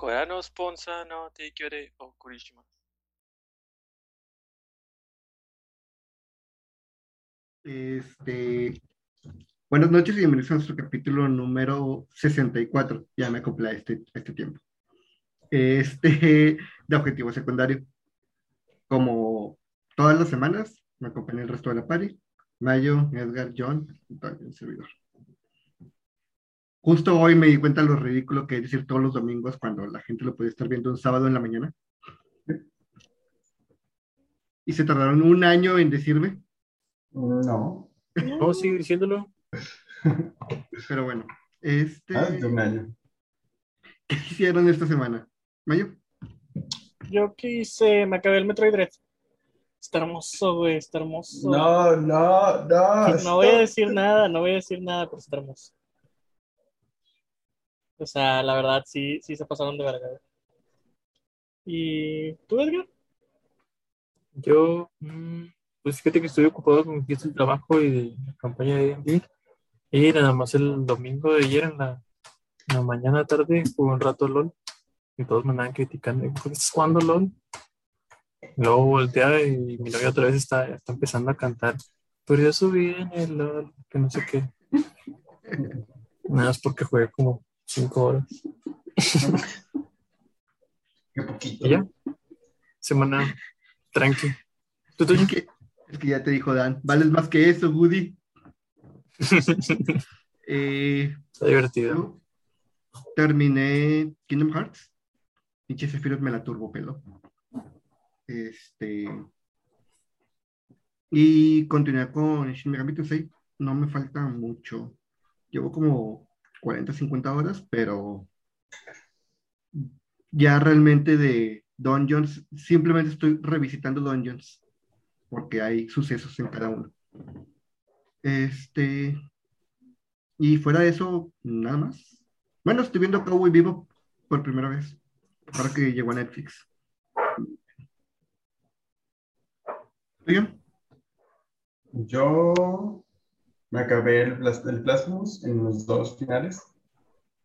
Corano Sponsa no Teikyore eh, o Kurishima. Este, buenas noches y bienvenidos a nuestro capítulo número 64. Ya me acopla este, este tiempo. Este, de objetivo secundario. Como todas las semanas, me acompaña el resto de la party. Mayo, Edgar, John, Antonio, el servidor. Justo hoy me di cuenta de lo ridículo que es decir todos los domingos cuando la gente lo puede estar viendo un sábado en la mañana. Y se tardaron un año en decirme, No, a seguir diciéndolo. pero bueno, este, más de un año. ¿qué hicieron esta semana? Mayo, Yo que hice, me acabé el Metroid Dread. Está hermoso, güey, está hermoso. No, no, no. No voy a decir nada, no voy a decir nada, pero está hermoso. O sea, la verdad, sí, sí se pasaron de verga. ¿Y tú, Edgar? Yo, mm, pues fíjate que estoy ocupado con de trabajo y la campaña de D&D. Y nada más el domingo de ayer en la, mañana tarde jugué un rato LOL. Y todos me andaban criticando. ¿Por qué estás jugando LOL? Luego voltea y mi novia otra vez está, está empezando a cantar. Pero yo subí en el LOL, que no sé qué. Nada más porque jugué como cinco horas. Qué poquito. Y ya. Semana tranqui. ¿Tú, es que, es que ya te dijo Dan, vales más que eso, Woody. Eh, Está divertido. terminé Kingdom Hearts. Pinche Sephiroth me la turbo pelo. Este. Y continué con Shin Megami Tensei. No me falta mucho. Llevo como 40, 50 horas, pero ya realmente de Dungeons, simplemente estoy revisitando Dungeons, porque hay sucesos en cada uno. Este, y fuera de eso, nada más. Bueno, estoy viendo Cowboy Vivo por primera vez, ahora que llegó a Netflix. Oigan, Yo me acabé el, el Plasmus en los dos finales.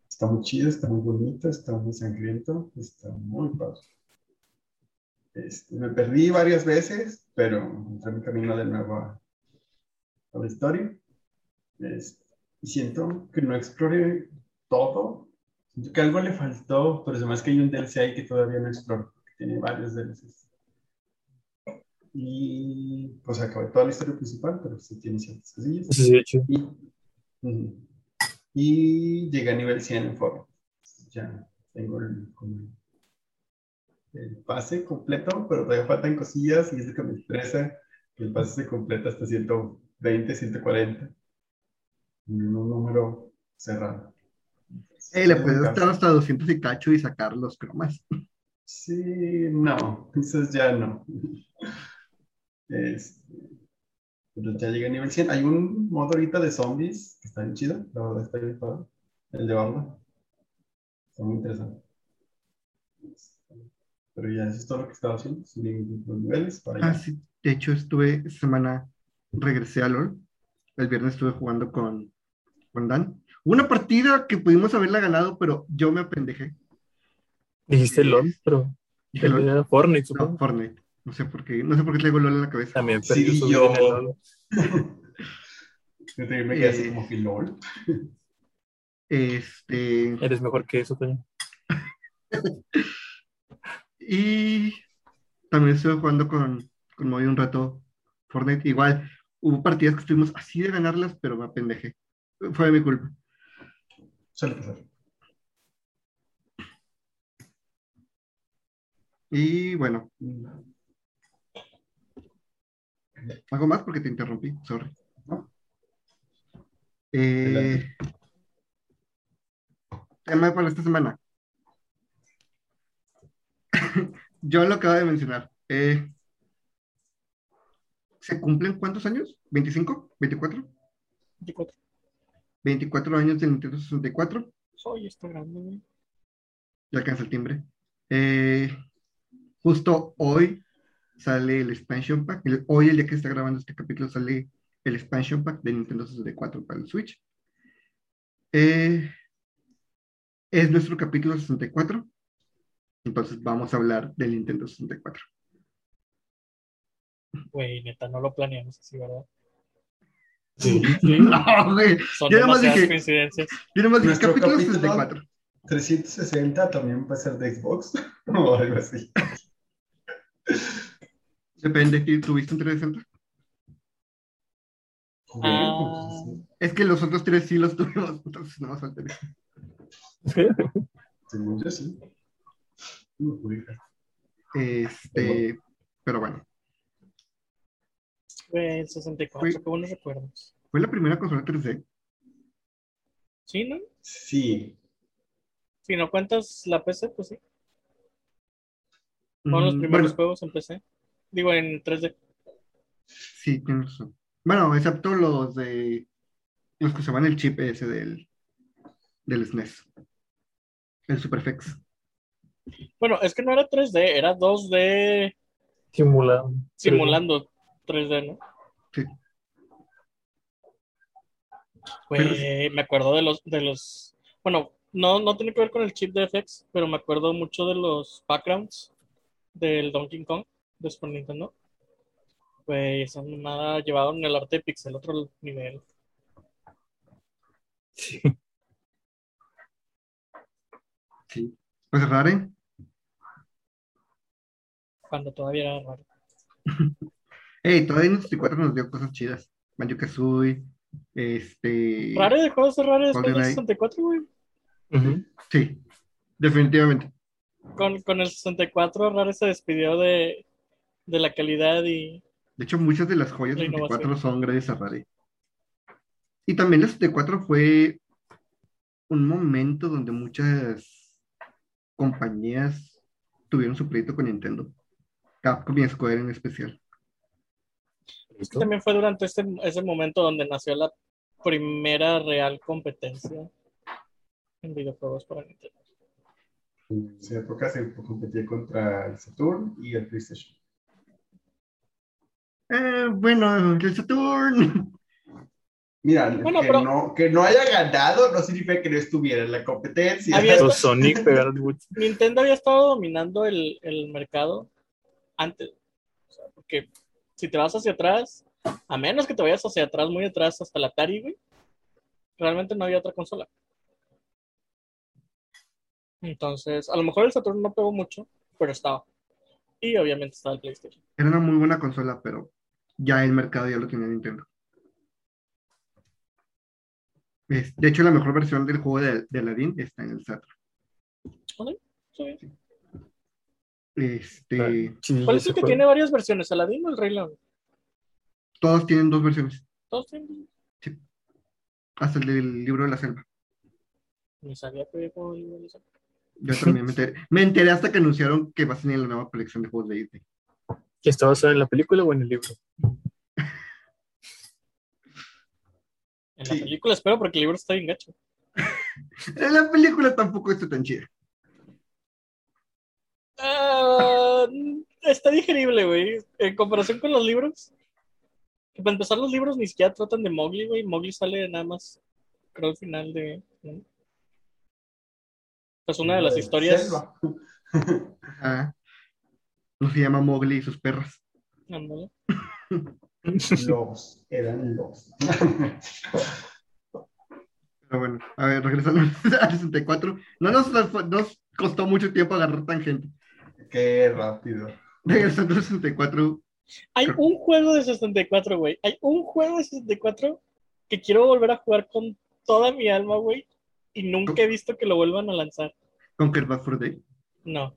Está muy chido, está muy bonito, está muy sangriento, está muy padre. Este, me perdí varias veces, pero entré en camino de nuevo a, a la historia. Este, y siento que no exploré todo. Siento que algo le faltó, pero además que hay un DLC ahí que todavía no exploro, que tiene varios DLCs. Y pues acabé toda la historia principal, pero sí tiene ciertas cosillas. Eso sí, de hecho. Y, y llegué a nivel 100 en Fortnite. Ya tengo el, como el pase completo, pero todavía faltan cosillas y es lo que me estresa. que El pase se completa hasta 120, 140. En un número cerrado. eh, le puedes estar hasta 200 y cacho y sacar los cromas. Sí, no, esos ya no. Este, pero ya llegué a nivel 100. Hay un modo ahorita de zombies que está bien chido, la verdad está bien padre. El de banda. Está muy interesante. Pero ya eso es todo lo que estaba haciendo, subí los niveles para Ah, allá. sí. De hecho, estuve esta semana, regresé a LOL. El viernes estuve jugando con, con Dan. Una partida que pudimos haberla ganado, pero yo me apendejé. Dijiste LOL, pero Dije LOL. era Fortnite, No, supongo. Fortnite. No sé por qué, no sé por qué traigo LOL en la cabeza. También perdió Sí, su yo. LOL. Yo también me quedé así Eh. como que lol. Este, Eres mejor que eso, Toño. y también estuve jugando con, con Moy un rato Fortnite. Igual, hubo partidas que estuvimos así de ganarlas, pero me apendejé. Fue de mi culpa. Suele pasar. Y bueno, ¿algo más? Porque te interrumpí, sorry. No. Eh, tema para esta semana. Yo lo acabo de mencionar. Eh, ¿se cumplen cuántos años? ¿25? ¿24? 24. 24 años del Nintendo 64. Soy está grande, güey. Ya alcanza el timbre. Eh, justo hoy sale el expansion pack. El- hoy, el día que está grabando este capítulo, sale el expansion pack de Nintendo 64 para el Switch. Eh, es nuestro capítulo 64. Entonces vamos a hablar del Nintendo 64. Güey, neta, no lo planeamos así, ¿verdad? Sí. No, güey. Son Yo nada más demasiadas dije- coincidencias. Yo nomás dije capítulo capítulo- 64. 360 también puede ser de Xbox o algo así. Depende, ¿tú- ¿tuviste un 360? Ah. Pues, sí. Es que los otros tres sí los tuvimos, entonces no más el- Según yo sí. Este, pero bueno, Güey, el 64, Fui- qué buenos recuerdos. fue la primera consola 3D. ¿Sí, no? Sí. Si no cuentas la PC, pues sí. Fueron los Mm, primeros bueno, juegos en PC. Digo, en 3D. sí, tienes razón. Bueno, excepto los de los que usaban el chip ese del, del SNES. El Superflex. Bueno, es que no era 3D, era 2D Simulado. simulando 3D, ¿no? Sí. Güey, me acuerdo de los, de los, bueno, no, no tiene que ver con el chip de FX, pero me acuerdo mucho de los backgrounds del Donkey Kong de Super Nintendo. Güey, esa nada llevaron el arte de pixel a otro nivel. Sí. Sí. Pues rare. Cuando todavía era raro. Hey, todavía en el 64 nos dio cosas chidas. Banjo Kazooie, este. Rare dejó de ser raro después del GoldenEye. 64, güey. Ujú. Sí, definitivamente. Con, con el 64, Rare se despidió de, de la calidad y De hecho, muchas de las joyas La del 64 innovación. son gracias a Rare. Y también el 64 fue un momento donde muchas compañías tuvieron su proyecto con Nintendo. Capcom y Square en especial. ¿Listo? también fue durante ese, ese momento donde nació la primera real competencia en videojuegos para Nintendo. En esa época se competía contra el Saturn y el PlayStation. Eh, bueno, el Saturn. Mira, Bueno, que, pero- no, que no haya ganado no significa que no estuviera en la competencia. Había- Los Sonic pegaron mucho. Nintendo había estado dominando el, el mercado antes. O sea, porque si te vas hacia atrás, a menos que te vayas hacia atrás, muy atrás, hasta la Atari, güey, realmente no había otra consola. Entonces, a lo mejor el Saturn no pegó mucho, pero estaba. Y obviamente estaba el PlayStation. Era una muy buena consola, pero ya el mercado ya lo tenía Nintendo. Es- de hecho, la mejor versión del juego de, de Aladdin está en el Saturn. Sí. Este, Sí, ¿Cuál es el que juego. tiene varias versiones? ¿Aladín o el Rey León? todos tienen dos versiones, Todos tienen. hasta el del libro de la selva. Ni sabía que había juego de libro de esa. Yo también me enteré. Me enteré hasta que anunciaron que va a salir la nueva colección de juegos de Disney. ¿Que está basado en la película o en el libro? En la Sí. película espero porque el libro está bien gacho. En la película tampoco está tan chida. Ah, está digerible, güey. En comparación con los libros. Que para empezar, los libros ni siquiera tratan de Mowgli, güey. Mowgli sale nada más, creo, al final de. ¿no? Pues una de las historias. Selva. Ah, no se llama Mowgli y sus perras. Ándale. Los, eran los. Pero bueno, a ver, regresando al 64. No nos, nos costó mucho tiempo agarrar tangente. Qué rápido. Regresando al 64. Hay un juego de 64, güey. Hay un juego de 64 que quiero volver a jugar con toda mi alma, güey. Y nunca he visto que lo vuelvan a lanzar. Conquer Bad for Day. No.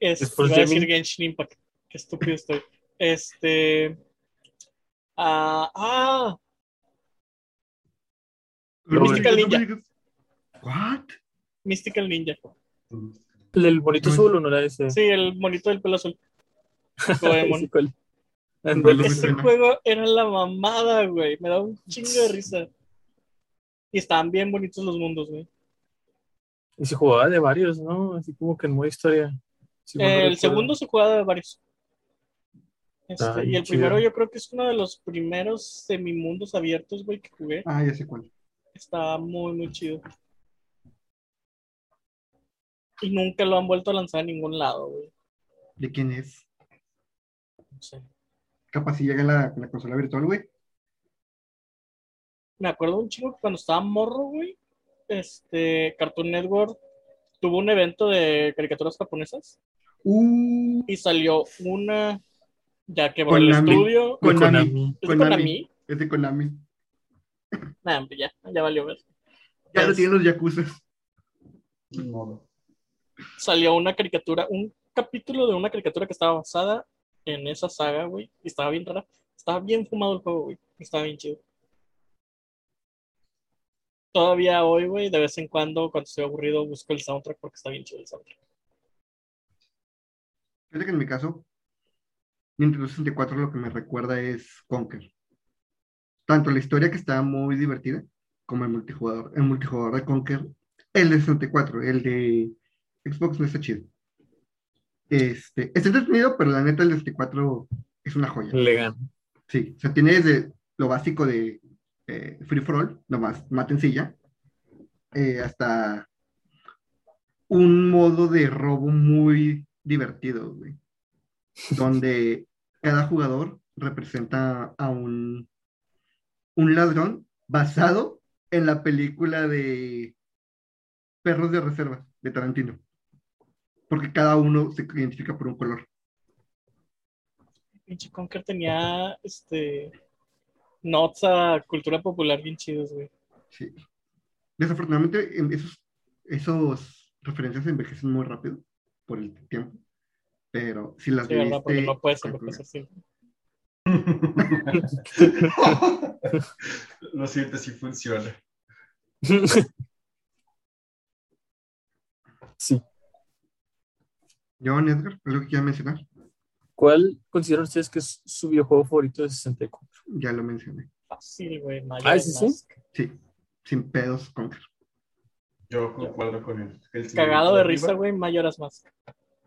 Es, ¿Es for iba a decir? Genshin Impact. Qué estúpido estoy. Este. Ah, ah, Lo Mystical Ninja. ¿What? Mystical Ninja. El bonito No, azul, ¿no era ese? Sí, el monito del pelo azul. Goemon. Ese juego era la mamada, güey. Me daba un chingo de risa. Y estaban bien bonitos los mundos, güey. Y se jugaba de varios, ¿no? Así como que en modo historia. El segundo se jugaba de varios. Este, Ah, y el chido. primero yo creo que es uno de los primeros semimundos abiertos, güey, que jugué. Ah, ya sé cuál. Está muy, muy chido. y nunca lo han vuelto a lanzar a ningún lado, güey. ¿De quién es? No sé. Capaz si llega la, la consola virtual, güey. Me acuerdo un chico que cuando estaba morro, güey, este, Cartoon Network tuvo un evento de caricaturas japonesas Uh, y salió una, ya quebró el estudio. Konami. Konami. ¿Es de Konami? Es de Konami. Nah, hombre, ya, ya valió ver. Ya lo tienen los Yakuza. Salió una caricatura, un capítulo de una caricatura que estaba basada en esa saga, güey, y estaba bien rara. Estaba bien fumado el juego, güey. Estaba bien chido. Todavía hoy, güey, de vez en cuando, cuando estoy aburrido, busco el soundtrack porque está bien chido el soundtrack. Fíjate que en mi caso, Nintendo 64 lo que me recuerda es Conker. Tanto la historia que está muy divertida, como el multijugador. El multijugador de Conker, el de 64, el de Xbox no está chido. Este, está entretenido, pero la neta el de 64 es una joya. Le gana. Sí, o sea, tiene desde lo básico de eh, Free for All, nomás matencilla, eh, hasta un modo de robo muy divertido, güey. Donde cada jugador representa a un, un ladrón basado en la película de Perros de Reserva de Tarantino. Porque cada uno se identifica por un color. Pinche Conker tenía, este, notes a cultura popular bien chidos, güey. Sí. Desafortunadamente, en esos, esos referencias envejecen muy rápido por el tiempo. Pero si las Sí, ¿verdad? Porque no puedes envejecer siempre. Lo siento, sí funciona. Sí. John Edgar, ¿algo que quieras mencionar? ¿Cuál consideran ustedes que es su videojuego favorito de 64? Ya lo mencioné. Fácil, güey. Ah, ¿sí, sí? Mask. Sí, sin pedos, Conker. Yo concuerdo con él. El Cagado de arriba. risa, güey, Majora's Mask.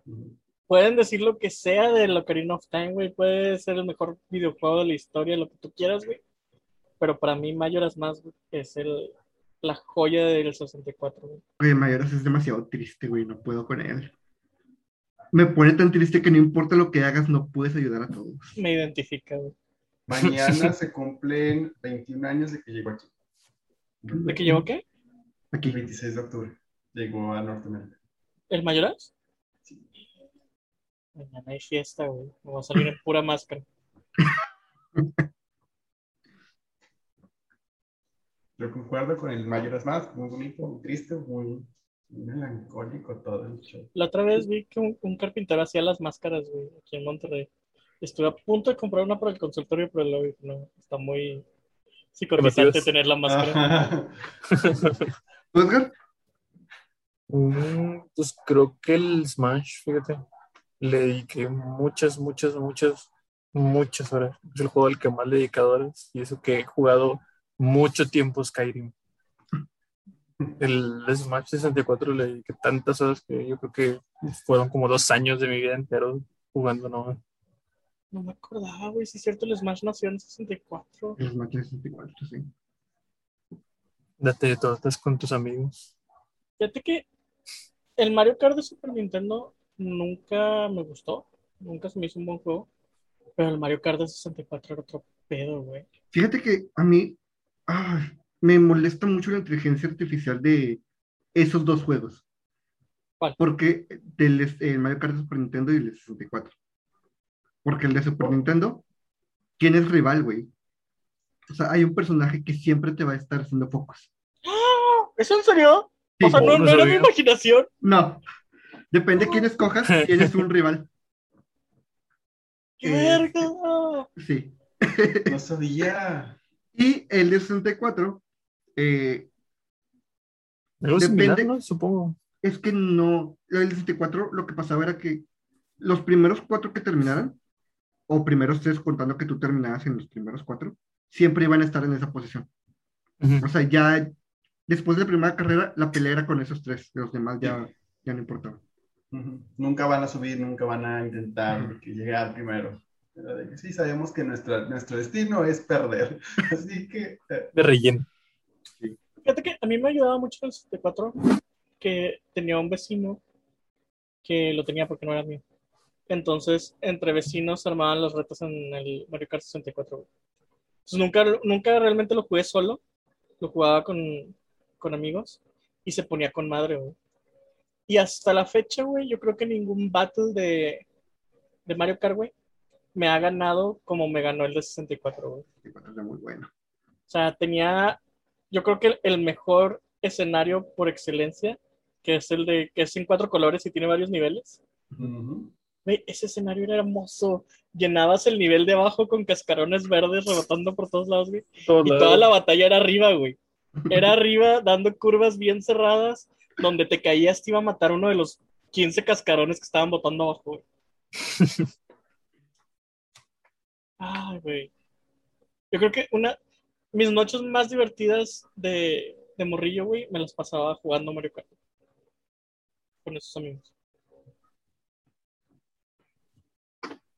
Ujú. Pueden decir lo que sea de Ocarina of Time, güey. Puede ser el mejor videojuego de la historia, lo que tú quieras, güey. Pero para mí, Majora's Mask güey, es el, la joya del 64, güey. Oye, Mayoras es demasiado triste, güey, no puedo con él. Me pone tan triste que no importa lo que hagas, no puedes ayudar a todos. Me identifica, güey. Mañana se cumplen 21 años de que llegó aquí. ¿De qué llevo qué? El Aquí. 26 de octubre. Llegó a Norteamérica. ¿El Majora's? Sí. Mañana hay fiesta, güey. Me voy a salir en pura máscara. Yo concuerdo con el Majora's Mask, muy bonito, muy triste, muy, melancólico todo el show. La otra vez vi que un, un carpintero hacía las máscaras, güey, aquí en Monterrey. Estuve a punto de comprar una para el consultorio, pero luego no, está muy psicotizante tener la máscara. ¿Tú, Edgar? Mm, pues creo que el Smash, fíjate, le dediqué muchas, muchas, muchas, muchas horas. Es el juego al que más le dedicado horas y eso que he jugado mucho tiempo Skyrim. El Smash 64 le dediqué tantas horas que yo creo que fueron como dos años de mi vida entero jugando, ¿no? No me acordaba, güey, si es cierto, el Smash nació en 64. El Smash 64, sí. Date de estás con tus amigos. Fíjate que el Mario Kart de Super Nintendo nunca me gustó, nunca se me hizo un buen juego, pero el Mario Kart de 64 era otro pedo, güey. Fíjate que a mí ay, me molesta mucho la inteligencia artificial de esos dos juegos. ¿Cuál? Porque del el Mario Kart de Super Nintendo y el de 64. Porque el de Super Nintendo, ¿quién es rival, güey? O sea, hay un personaje que siempre te va a estar haciendo focos. ¿Eso en serio? Sí, o sea, no, no no era mi imaginación. no. Depende de quién escojas, tienes un rival. ¡Qué Eh, verga! Sí. No sabía. Y el de 64, eh, Depende. similar, ¿no? Supongo. es que no, el 64 lo que pasaba era que los primeros cuatro que terminaran, o primeros tres contando que tú terminabas en los primeros cuatro, siempre iban a estar en esa posición. Ujú. O sea, ya después de la primera carrera, la pelea era con esos tres, los demás ya, ya no importaba. Ujú. Nunca van a subir, nunca van a intentar Ujú. que llegar primero. Pero de que sí sabemos que nuestra, nuestro destino es perder. Así que eh, De relleno. Fíjate que a mí me ayudaba mucho el 64 que tenía un vecino que lo tenía porque no era mío. Entonces, entre vecinos armaban los retos en el Mario Kart 64. Entonces, nunca, nunca realmente lo jugué solo. Lo jugaba con, con amigos y se ponía con madre, güey. Y hasta la fecha, güey, yo creo que ningún battle de, de Mario Kart, güey, me ha ganado como me ganó el de 64, güey. Era muy bueno. O sea, tenía, yo creo que el mejor escenario por excelencia, que es el de, que es en cuatro colores y tiene varios niveles. Ujú. Güey, ese escenario era hermoso. Llenabas el nivel de abajo con cascarones verdes rebotando por todos lados, güey. Y toda la batalla era arriba, güey. Era arriba, dando curvas bien cerradas, donde te caías, te iba a matar uno de los 15 cascarones que estaban botando abajo, güey. Ay, güey. Yo creo que una. Mis noches más divertidas de, de morrillo, güey, me las pasaba jugando Mario Kart. Con esos amigos.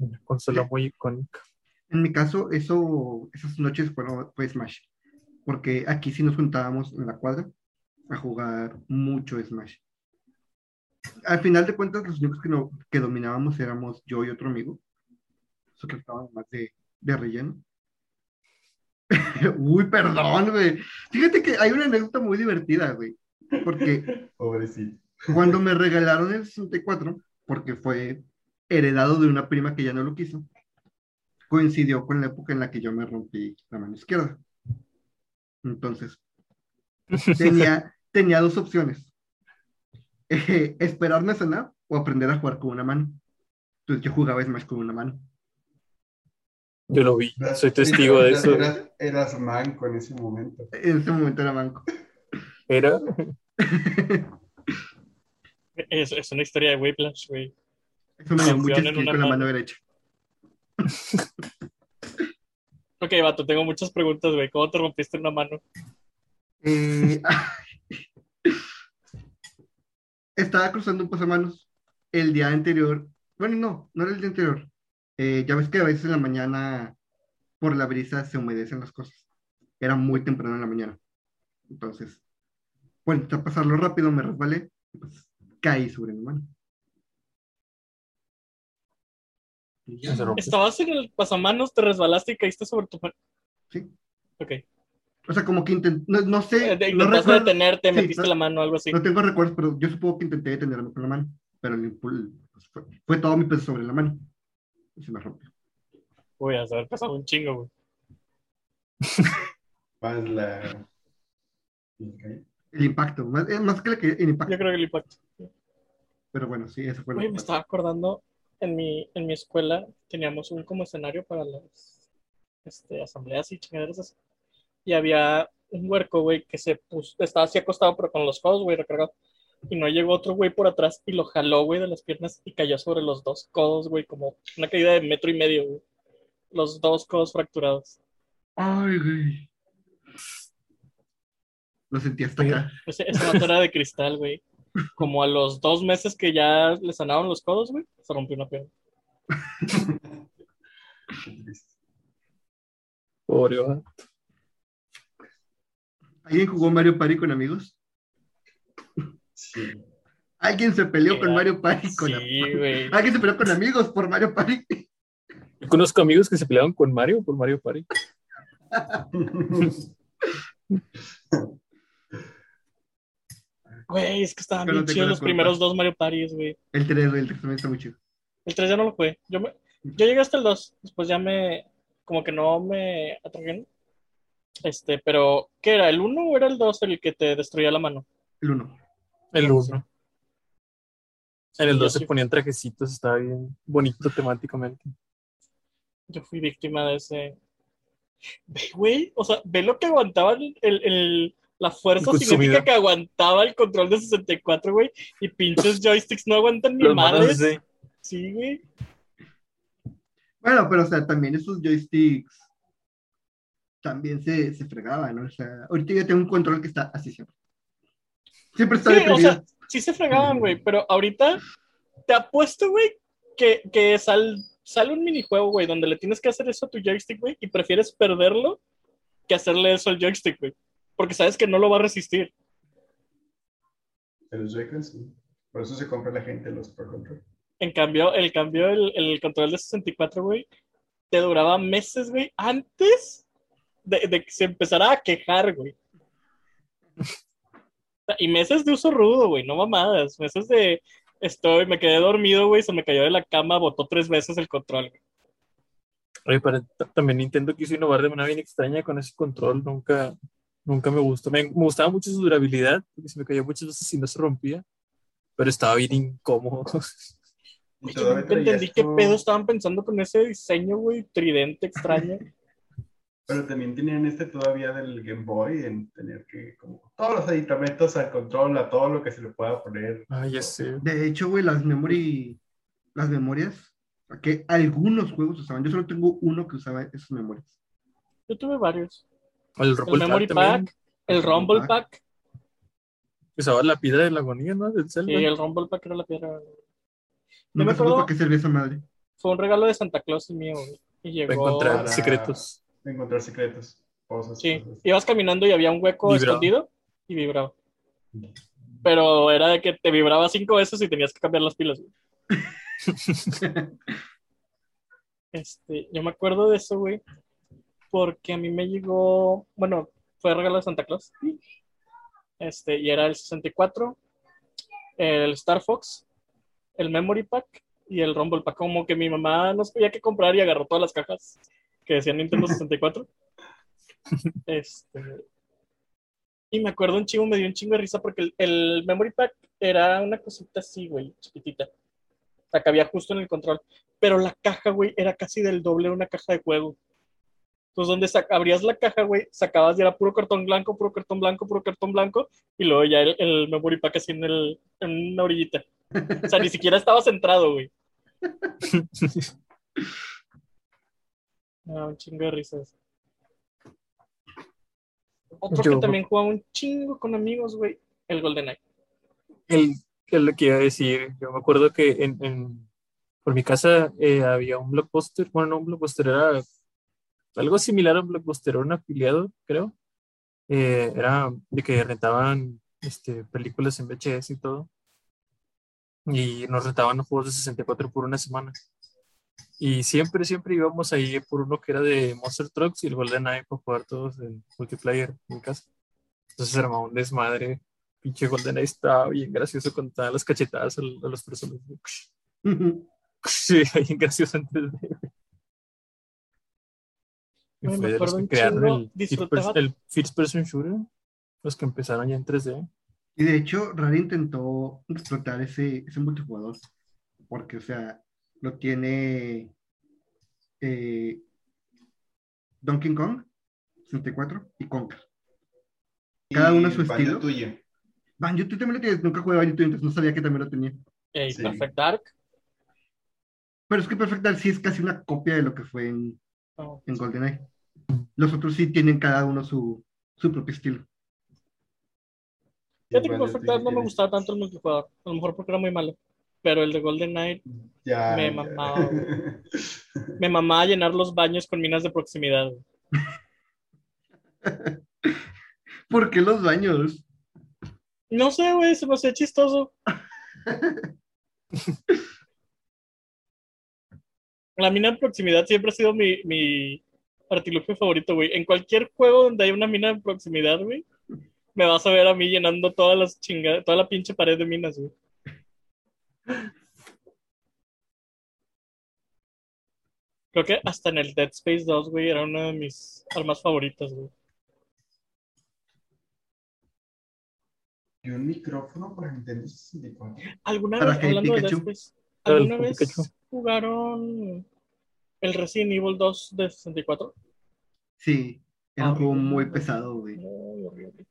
Una consola muy icónica. En mi caso, eso, esas noches fueron, fue Smash. Porque aquí sí nos juntábamos en la cuadra a jugar mucho Smash. Al final de cuentas, los únicos que, no, que dominábamos éramos yo y otro amigo. Nosotros estábamos más de, de relleno. Uy, perdón, güey. Fíjate que hay una anécdota muy divertida, güey. Porque Pobrecito. cuando me regalaron el 64, porque fue heredado de una prima que ya no lo quiso, coincidió con la época en la que yo me rompí la mano izquierda. Entonces, tenía, tenía dos opciones. Eh, esperarme a sanar o aprender a jugar con una mano. Entonces yo jugaba Smash con una mano. Yo lo vi, soy testigo de eso. Eras, eras manco en ese momento. En ese momento era manco. Era, Es, es una historia de Whiplash, güey. Eso me dio mucha Campeón en skill una con la mano. mano derecha. Ok, vato, tengo muchas preguntas, güey. ¿Cómo te rompiste una mano? Eh, estaba cruzando un pasamanos el día anterior. Bueno, no, no era el día anterior. Eh, ya ves que a veces en la mañana, por la brisa, se humedecen las cosas. Era muy temprano en la mañana. Entonces, bueno, a pasarlo rápido, me resbalé y pues caí sobre mi mano. Ya. Estabas en el pasamanos, te resbalaste y caíste sobre tu mano. Sí. Ok. O sea, como que intenté, no, no sé, Eh, de- no Intentaste recuerdo- detenerte, sí, metiste no- la mano o algo así. No tengo recuerdos, pero yo supongo que intenté detenerme con la mano, pero el impul- pues, fue, fue todo mi peso sobre la mano. Y se me rompió. Uy, a haber pasado un chingo, güey. Más la. El impacto, más, eh, más que el impacto. Yo creo que el impacto. Pero bueno, sí, eso fue lo Güey, que me estaba acordando, en mi, en mi escuela teníamos un como escenario para las este, asambleas y chingaderas así. Y había un huerco, güey, que se puso, estaba así acostado, pero con los codos, güey, recargado. Y no llegó otro güey por atrás y lo jaló, güey, de las piernas y cayó sobre los dos codos, güey, como una caída de metro y medio, güey. Los dos codos fracturados. Ay, güey. Lo sentí hasta acá. Ese, ese era de cristal, güey. Como a los dos meses que ya le sanaron los codos, güey, se rompió una pierna. Pobre vato. ¿Alguien jugó Mario Party con amigos? Sí. ¿Alguien se peleó con Mario Party con Sí, güey. ¿Alguien se peleó con amigos por Mario Party? Yo conozco amigos que se pelearon con Mario por Mario Party. Güey, es que estaban bien chidos los primeros dos Mario Parties, güey. El 3, güey, el 3 también está muy chido. El 3 ya no lo jugué. Yo, me- yo llegué hasta el 2. Después ya me. Como que no me atrajeron. Este, pero. ¿Qué era? ¿El 1 o era el 2 el que te destruía la mano? El 1. El 1. En el Yo 2 se sí- ponían trajecitos, estaba bien bonito temáticamente. Yo fui víctima de ese. Ve, güey. O sea, ve lo que aguantaba el. el- el- la fuerza consumidor. que aguantaba el control de 64, güey. Y pinches joysticks no aguantan ni madres. Sí, güey. Bueno, pero o sea, también esos joysticks también se, se fregaban, ¿no? O sea, ahorita ya tengo un control que está así siempre. Siempre está Sí, o sea, sí se fregaban, güey, pero ahorita te apuesto, güey, que, que sal- sale un minijuego, güey, donde le tienes que hacer eso a tu joystick, güey, y prefieres perderlo que hacerle eso al joystick, güey. Porque sabes que no lo va a resistir. De los Joy-Cons, sí. Por eso se compra la gente los Pro Control. En cambio, el cambio, el, el control de 64, güey, te duraba meses, güey, antes de, de que se empezara a quejar, güey. Y meses de uso rudo, güey, no mamadas. Meses de estoy, me quedé dormido, güey, se me cayó de la cama, botó tres veces el control. güey. Oye, pero también Nintendo quiso innovar de manera bien extraña con ese control. Nunca, nunca me gustó. Me, me gustaba mucho su durabilidad, porque se me cayó muchas veces y no se rompía. Pero estaba bien incómodo. Yo traía entendí qué pedo estaban pensando con ese diseño, güey, tridente extraño. Pero también tenían este todavía del Game Boy en tener que, como, todos los aditamentos al control, a todo lo que se le pueda poner. Ay, ya sé. De hecho, güey, las memory, las memorias, que algunos juegos usaban. Yo solo tengo uno que usaba esas memorias. Yo tuve varios. El, El Rumble Memory Pack también. Pack, el Rumble Pack, Usaba la piedra de la agonía, ¿no? Del Zelda. y el Rumble Pack era la piedra. No me acuerdo para qué servía esa madre. Fue un regalo de Santa Claus el mío, güey. Y Para llegó. encontrar Para- secretos. Encontrar secretos. Cosas. Sí, cosas. ibas caminando y había un hueco Vibraba. escondido y vibraba. Pero era de que te vibraba cinco veces y tenías que cambiar las pilas. güey. Este, yo me acuerdo de eso, güey, porque a mí me llegó, bueno, fue regalo de Santa Claus. Este, y era el 64, el Star Fox, el Memory Pack y el Rumble Pack. Como que mi mamá no sabía qué comprar y agarró todas las cajas que decían Nintendo 64. Este, y me acuerdo un chingo, me dio un chingo de risa porque el, el Memory Pack era una cosita así, güey, chiquitita. O sea, cabía justo en el control. Pero la caja, güey, era casi del doble de una caja de juego. Entonces, donde abrías la caja, güey, sacabas y era puro cartón blanco, puro cartón blanco, puro cartón blanco, y luego ya el, el Memory Pack así en, el, en una orillita. O sea, ni siquiera estaba centrado, güey. Ah, un chingo de risas. Otro Yo- que también jugaba un chingo con amigos, güey, el GoldenEye. El, es lo que iba a decir. Yo me acuerdo que en, en- por mi casa eh, había un blockbuster. Bueno, no un blockbuster, era algo similar a blockbuster, un afiliado, creo. Eh, era de que rentaban este, películas en VHS y todo. Y nos rentaban los juegos de 64 por una semana. Y siempre, siempre íbamos ahí por uno que era de Monster Trucks y el GoldenEye para jugar todos en multiplayer en casa. Entonces armaba un desmadre. Pinche GoldenEye estaba bien gracioso con todas las cachetadas a, a las personas. Sí, bien gracioso en 3D. Y fue de los que crearon chingo, el, disfrutaba- first, el First Person Shooter, los que empezaron ya en 3D. Y de hecho, Rare intentó explotar ese, ese multijugador. Porque, o sea, lo tiene eh, Donkey Kong 64 y Conker. Cada uno a su estilo. Tuyo. Banjo, tú también lo tienes. Nunca jugué Banjo, entonces no sabía que también lo tenía. Ey, Sí. Perfect Dark. Pero es que Perfect Dark sí es casi una copia de lo que fue en, No, en GoldenEye. Los otros sí tienen cada uno su, su propio estilo. Fíjate que Perfect Dark no me gustaba tanto el multijugador. A lo mejor porque era muy malo. Pero el de Golden Knight Ya, Me ya. mamaba, me mamaba llenar los baños con minas de proximidad. ¿Por qué los baños? No sé, güey, se me hacía chistoso. La mina de proximidad siempre ha sido mi, mi artilugio favorito, güey. En cualquier juego donde hay una mina de proximidad, güey, me vas a ver a mí llenando todas las chingadas, toda la pinche pared de minas, güey. Creo que hasta en el Dead Space 2, güey, era una de mis armas favoritas, güey. Y un micrófono para Nintendo 64. ¿Alguna vez, que hablando de Dead. Space, ¿alguna vez Pikachu. jugaron el Resident Evil 2 de 64? Sí, era un Ah, juego muy pesado, güey. Muy horrible.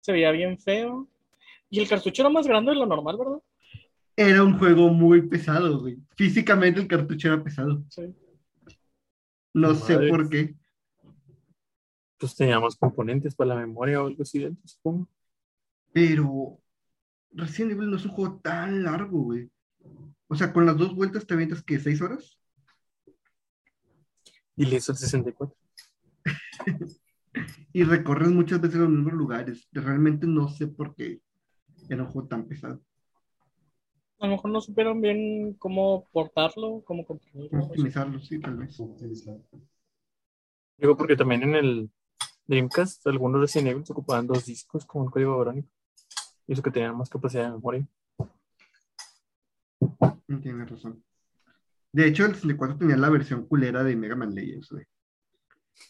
Se veía bien feo. Y el cartucho era más grande de lo normal, ¿verdad? Era un juego muy pesado, güey. Físicamente el cartucho era pesado. Sí. No sé por qué. Pues teníamos componentes para la memoria o algo así dentro, supongo. Pero Resident Evil no es un juego tan largo, güey. O sea, con las dos vueltas te avientas, ¿qué? ¿Seis horas? Y le hizo el 64. Y recorres muchas veces los mismos lugares. Realmente no sé por qué era un juego tan pesado. A lo mejor no supieron bien cómo portarlo, cómo comprimirlo. Optimizarlo, sí, tal vez. Digo, porque también en el Dreamcast algunos Resident Evil ocupaban dos discos como un código verónico. Y eso que tenían más capacidad de memoria. Tienes razón. De hecho, el 64 tenía la versión culera de Mega Man Legends, güey.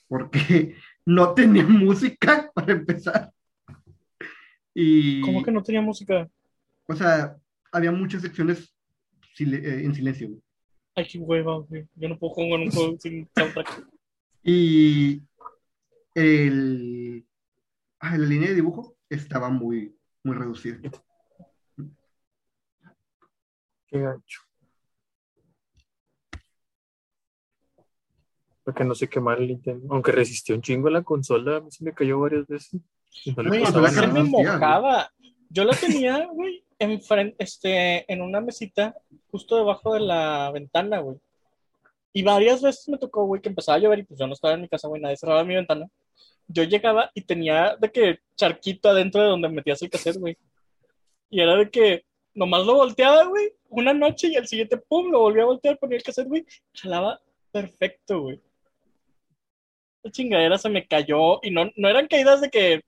Porque no tenía música para empezar. Y, ¿Cómo que no tenía música? o sea, había muchas secciones sil- eh, en silencio. güey. Ay, qué hueva, güey. Yo no puedo jugar un juego sin soundtrack. Y el, ah, la línea de dibujo estaba muy, muy reducida. Qué gancho. Para que no se quemara el Nintendo. Aunque resistió un chingo a la consola, a mí se me cayó varias veces. No le Güey, pasaba se nada. me Hostia, mojaba. Yo la tenía, güey, enfrente, este, en una mesita justo debajo de la ventana, güey. Y varias veces me tocó, güey, que empezaba a llover y pues yo no estaba en mi casa, güey, nadie cerraba mi ventana. Yo llegaba y tenía de que charquito adentro de donde metías el cassette, güey. Y era de que nomás lo volteaba, güey, una noche y al siguiente, pum, lo volví a voltear, ponía el cassette, güey, jalaba perfecto, güey. Chingadera se me cayó y no, no eran caídas de que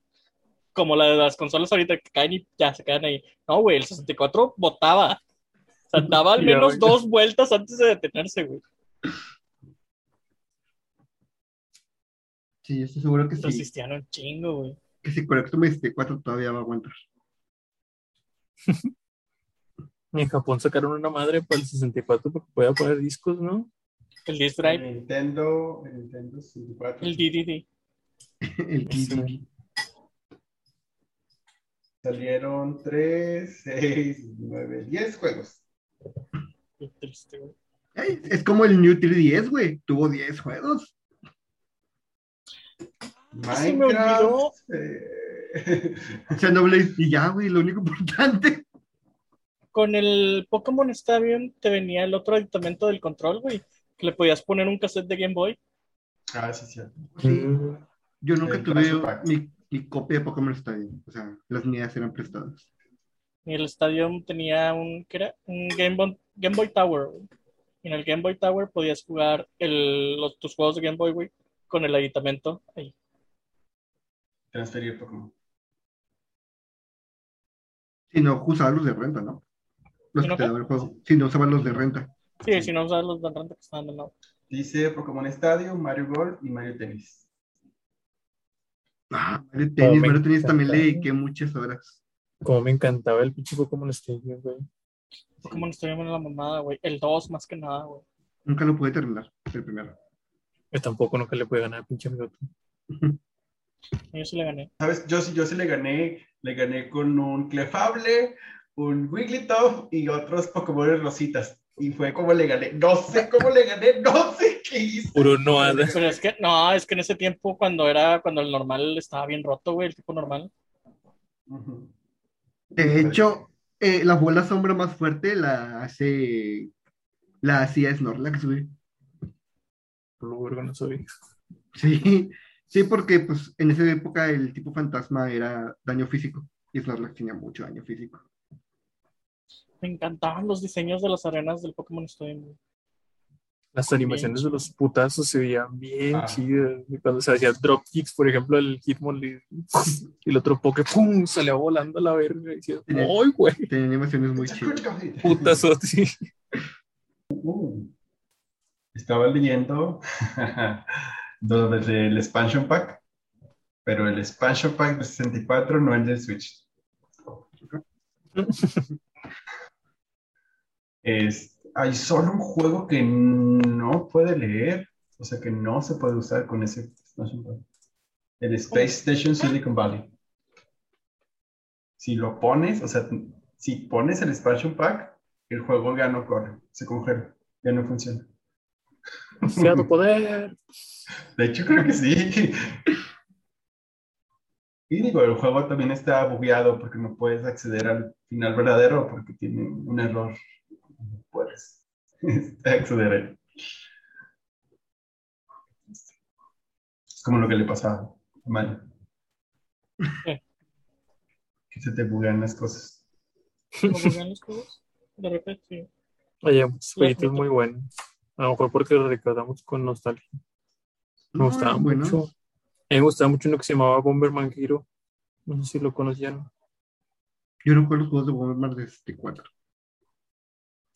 como la de las consolas ahorita que caen y ya se quedan ahí. No, güey, el 64 botaba. O sea, daba al menos dos vueltas antes de detenerse, güey. Sí, estoy seguro que sí, Resistían un chingo, güey. que si conecto mi 64 todavía va a aguantar. En Japón sacaron una madre para el 64 para que pueda poner discos, ¿no? El disc El drive, Nintendo, el Nintendo 64. el DDD. El. DVD. Salieron 3, 6, 9, 10 juegos. Qué triste, güey. Ey, es como el New 3DS, güey. Tuvo 10 juegos. se me olvidó. eh, Xenoblade y ya, güey, lo único importante. Con el Pokémon Stadium te venía el otro aditamento del control, güey. Que le podías poner un cassette de Game Boy. ah, sí, sí. Sí, Mm, yo nunca El tuve mi, mi copia de Pokémon Stadium. O sea, las mías eran prestadas. Y el Stadium tenía un, ¿qué era? Un Game Boy, Game Boy Tower, güey. Y en el Game Boy Tower podías jugar el, los, tus juegos de Game Boy, güey, con el aditamento ahí. Transferir Pokémon. Si no, usaba los de renta, ¿no? Los ¿Si que no te el juego. Si no, usaban los de renta. Sí, si no usabas los renta que estaban de nuevo. Dice Pokémon Stadium, Mario Golf y Mario Tennis. Ah, Mario Tennis, Mario Tennis también le dediqué muchas horas. Como me encantaba el pinche Pokémon Stadium, güey. Pokémon Stadium en la mamada, güey. El 2 más que nada, güey. Nunca lo pude terminar, el primero. Yo tampoco nunca le pude ganar al pinche amigo. Yo sí le gané. ¿Sabes? Yo sí, yo sí le gané. Le gané con un Clefable, un Wigglytuff y otros Pokémon rositas. Y fue como le gané. No sé cómo le gané, no sé qué hice. Puro no. Pero es que, no, es que en ese tiempo cuando era, cuando el normal estaba bien roto, güey, el tipo normal. De hecho, eh, la bola sombra más fuerte la hace. La hacía Snorlax, güey. Por lo verga no sabía. Sí, sí, porque pues en esa época el tipo fantasma era daño físico y Snorlax tenía mucho daño físico. Me encantaban los diseños de las arenas del Pokémon Stadium. Las animaciones de los putazos se veían bien Ah. chidas. Y Cuando se hacía dropkicks, por ejemplo, el Hitmonlee y el otro Poké, ¡pum! salía volando a la verga. Y decía. ¡ay, güey! Tenía animaciones muy chidas. critical hit. Putazo, sí. Uh, estaba leyendo lo del expansion pack, pero el expansion pack de 64 no el del Switch. Es, hay solo un juego que no puede leer, o sea que no se puede usar con ese expansion pack. El Space Station Silicon Valley. Si lo pones, o sea, si pones el expansion pack, el juego ya no corre, se congela, ya no funciona. Demasiado poder. De hecho, creo que sí. Y digo, el juego también está bugueado porque no puedes acceder al final verdadero porque tiene un error. Puedes acceder. Es como lo que le pasaba a Mario. Que se te buguean las cosas. ¿Cómo juegan los juegos? de repente, sí. Hay muchos jueguitos admito. muy buenos. A lo mejor porque lo recordamos con nostalgia. Me No, gustaba bueno. mucho. A mí me gustaba mucho uno que se llamaba Bomberman Hero. No sé si lo conocían. Yo no los juegos de Bomberman de 64.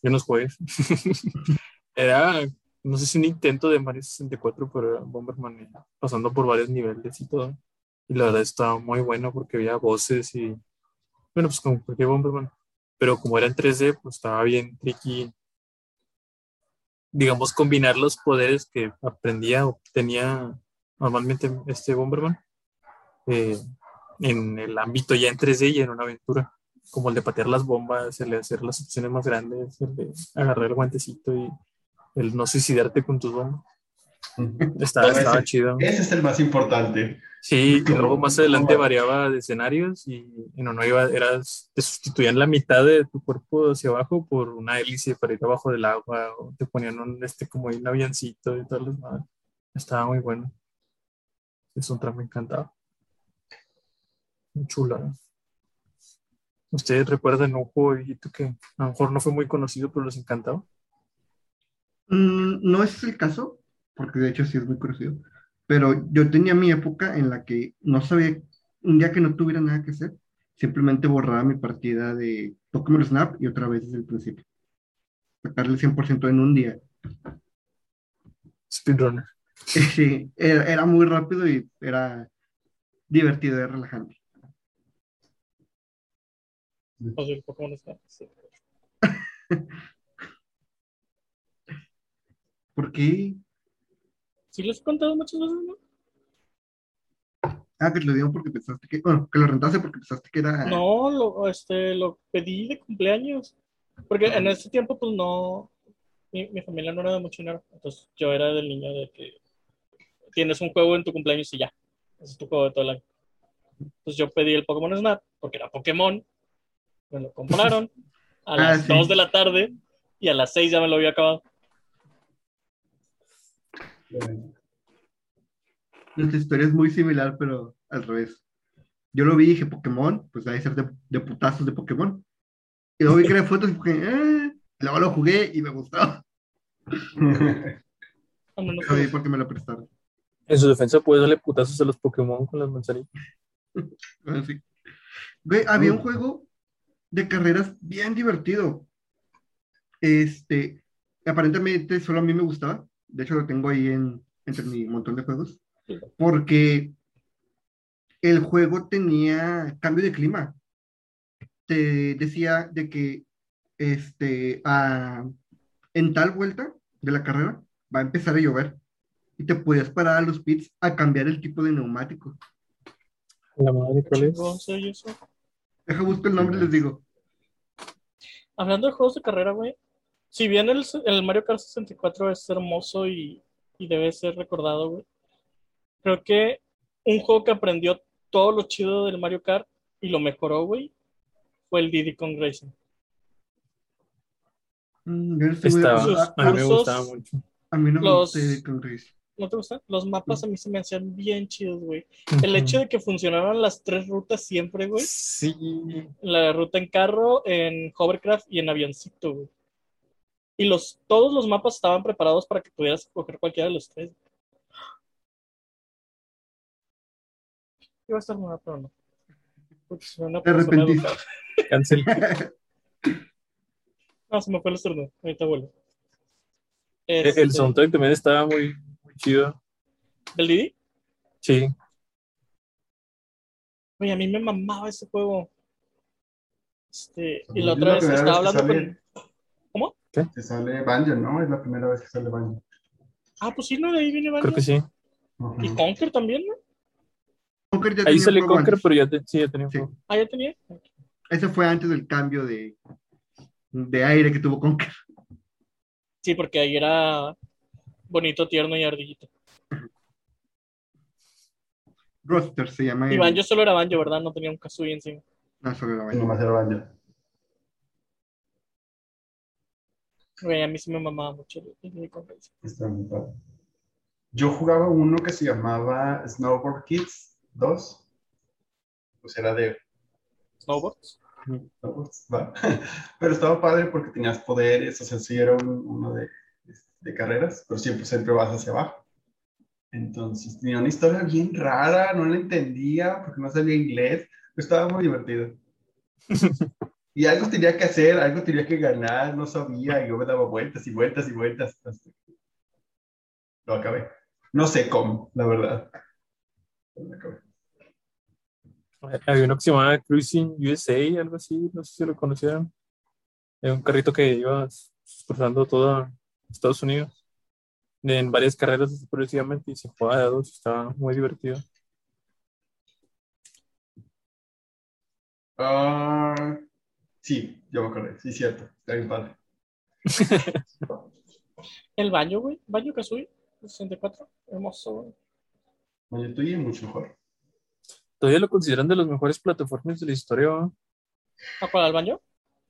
Yo no jugué. era, no sé si un intento de Mario 64, pero era Bomberman eh, pasando por varios niveles y todo. Y la verdad estaba muy bueno porque había voces y. Bueno, pues como cualquier Bomberman. Pero como era en 3D, pues estaba bien tricky. Digamos, combinar los poderes que aprendía o tenía normalmente este Bomberman eh, en el ámbito ya en 3D y en una aventura como el de patear las bombas, el de hacer las opciones más grandes, el de agarrar el guantecito y el no suicidarte con tus bombas. Estaba, Ese- estaba chido. Ese es el más importante. Sí, y luego más adelante No. variaba de escenarios y en uno iba, eras, te sustituían la mitad de tu cuerpo hacia abajo por una hélice para ir abajo del agua o te ponían un, este, como un avioncito y todo lo demás. Estaba muy bueno. Es un tramo me encantaba. Muy chula. ¿Ustedes recuerdan un jueguito que a lo mejor no fue muy conocido, pero les encantaba? Mm, no es el caso, porque de hecho sí es muy conocido, pero yo tenía mi época en la que no sabía, un día que no tuviera nada que hacer, simplemente borraba mi partida de Pokémon Snap y otra vez desde el principio. Sacarle el 100% en un día. Speedrunner. Sí, era, era muy rápido y era divertido, era relajante. O sea, el Pokémon Snap, sí. ¿Por qué? Sí les he contado muchas veces, ¿no? Ah, que te lo dieron porque pensaste que, bueno, que lo rentaste porque pensaste que era... No, lo, este, lo pedí de cumpleaños. Porque en ese tiempo, pues no. Mi, mi familia no era de mucho dinero. Entonces yo era del niño de que tienes un juego en tu cumpleaños y ya. Ese es tu juego de todo el año. Entonces yo pedí el Pokémon Snap porque era Pokémon. Me lo compraron a Ah, las sí. 2 de la tarde y a las 6 ya me lo había acabado. Nuestra historia es muy similar, pero al revés. Yo lo vi y dije Pokémon, pues debe ser de, de putazos de Pokémon. Y luego vi que era fotos y dije, eh. Luego lo jugué y me Lo vi porque me lo prestaron. En su defensa puede darle putazos a los Pokémon con las manzanitas. Bueno, sí. Güey, había un juego de carreras bien divertido. Este, aparentemente solo a mí me gustaba. De hecho, lo tengo ahí en, entre mi montón de juegos. Porque el juego tenía cambio de clima. Te decía de que este, a- en tal vuelta de la carrera va a empezar a llover. Y te podías parar a los pits a cambiar el tipo de neumático. La madre, ¿cuál es? Deja busco el nombre y les digo. Hablando de juegos de carrera, güey. Si bien el, el Mario Kart 64 es hermoso y, y debe ser recordado, güey. Creo que un juego que aprendió todo lo chido del Mario Kart y lo mejoró, güey, fue el Diddy Kong Racing. Mm, Estaba, a, a mí me gustaba mucho. a mí no me gusta Diddy Kong Racing. ¿No te gustan? Los mapas a mí se me hacían bien chidos, güey. El hecho de que funcionaran las tres rutas siempre, güey. Sí, La ruta en carro, en hovercraft y en avioncito, güey. Y los, todos los mapas estaban preparados para que pudieras escoger cualquiera de los tres. Iba a estar buena, pero no. Porque soy una Te persona educada. cancel. No, se me fue el estornudo. Ahorita vuelvo. El Este, soundtrack también estaba muy, muy chido. ¿Del Didi? Sí, Oye, a mí me mamaba ese juego. Este, y la otra vez estaba hablando sale. con. Que sale Banjo, ¿no? Es la primera vez que sale Banjo. Ah, pues sí, no, de ahí viene creo Banjo. que sí. Y Conker también, ¿no? Conker ya Ahí tenía sale Conker, antes. pero ya, te- sí, ya tenía Sí. juego. Ah, ya tenía. Ese fue antes del cambio de, de aire que tuvo Conker. Sí, porque ahí era bonito, tierno y ardillito. Roster se llama. Y Banjo solo era Banjo, ¿verdad? No tenía un Kazooie encima. No, solo era Banjo. nomás era Banjo. Güey, a mí sí me mamaba mucho el. Está muy padre. Yo jugaba uno que se llamaba Snowboard Kids 2. Pues era de. ¿Snowboards? No, va. Pero estaba padre porque tenías poderes, o sea, sí era un- uno de, de carreras, pero siempre, siempre vas hacia abajo. Entonces tenía una historia bien rara, no la entendía porque no sabía inglés, pero estaba muy divertido. Y algo tenía que hacer, algo tenía que ganar, no sabía, y yo me daba vueltas y vueltas y vueltas. hasta que Lo acabé. No sé cómo, la verdad. Lo acabé. Había uno que se llamaba Cruising USA, algo así, no sé si lo conocieron. Era un carrito que iba cruzando todo Estados Unidos en varias carreras sucesivamente y se jugaba de a dos, estaba muy divertido. Ah, sí, yo me acordé, sí, cierto, está bien padre. El baño, güey. Baño Kazooie, 64. Hermoso, güey. Oye, tuyo mucho mejor. Todavía lo consideran de los mejores plataformas de la historia. ¿A cuál al baño?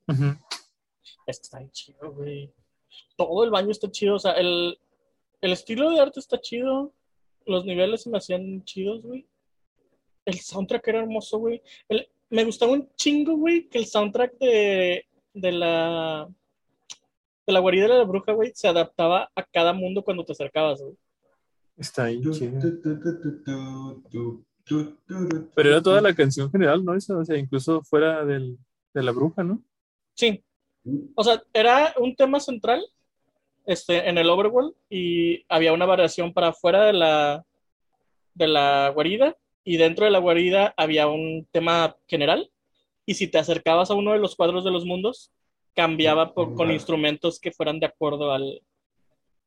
Ujú. Es que está bien chido, güey todo el baño está chido, o sea, el, el estilo de arte está chido, los niveles se me hacían chidos, güey. El soundtrack era hermoso, güey. El, me gustaba un chingo, güey, que el soundtrack de, de la de la guarida de la bruja, güey, se adaptaba a cada mundo cuando te acercabas, güey. Está ahí. Pero era toda la canción general, ¿no? O sea, incluso fuera del, de la bruja, ¿no? Sí, o sea, era un tema central este, en el Overworld y había una variación para afuera de la, de la guarida y dentro de la guarida había un tema general y si te acercabas a uno de los cuadros de los mundos, cambiaba por- con instrumentos que fueran de acuerdo al,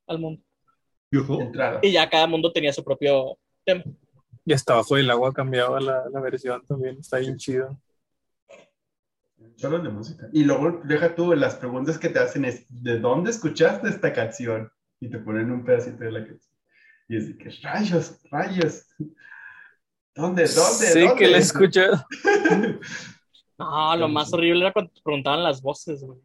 al mundo. Y ya cada mundo tenía su propio tema. Y hasta abajo del agua cambiaba la, la versión también, está bien chido. Solo de música. Y luego, deja tú, las preguntas que te hacen es, ¿de dónde escuchaste esta canción? Y te ponen un pedacito de la canción. Y es de que, rayos, rayos. ¿Dónde, dónde, dónde? que la he escuchado. No, lo más horrible era cuando te preguntaban las voces, güey.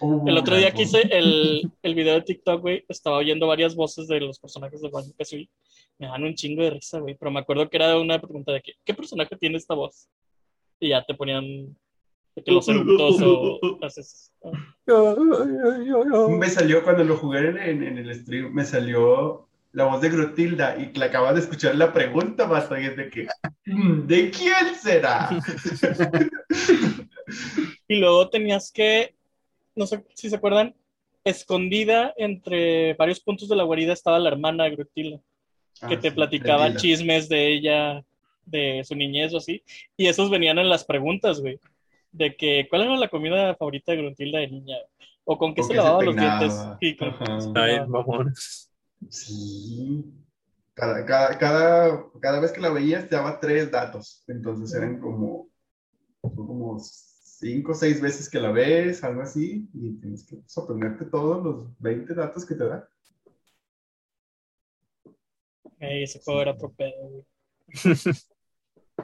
Uh, El otro día que hice el, el video de TikTok, güey, estaba oyendo varias voces de los personajes de Banjo Kazooie. Me dan un chingo de risa, güey, pero me acuerdo que era una pregunta de que, ¿qué personaje tiene esta voz? Y ya te ponían que los eructos o haces. Me salió cuando lo jugué en, en- en el stream, me salió la voz de Grutilda y la acabas de escuchar la pregunta, más y es de que, "Mm, ¿de quién será? Y luego tenías que, no sé si se acuerdan, escondida entre varios puntos de la guarida estaba la hermana de Grutilda. que Ah, te sí, platicaba chismes de ella, de su niñez o así, y esos venían en las preguntas, güey, de que cuál era la comida favorita de Gruntilda de niña, o con qué O se lavaba los dientes. Y con-. Ay, mamón. Sí. Cada, cada, cada, cada vez que la veías te daba tres datos. Entonces eran como, son como cinco o seis veces que la ves, algo así, y tienes que aprenderte todos los 20 datos que te da. Ey, ese juego era otro pedo, güey.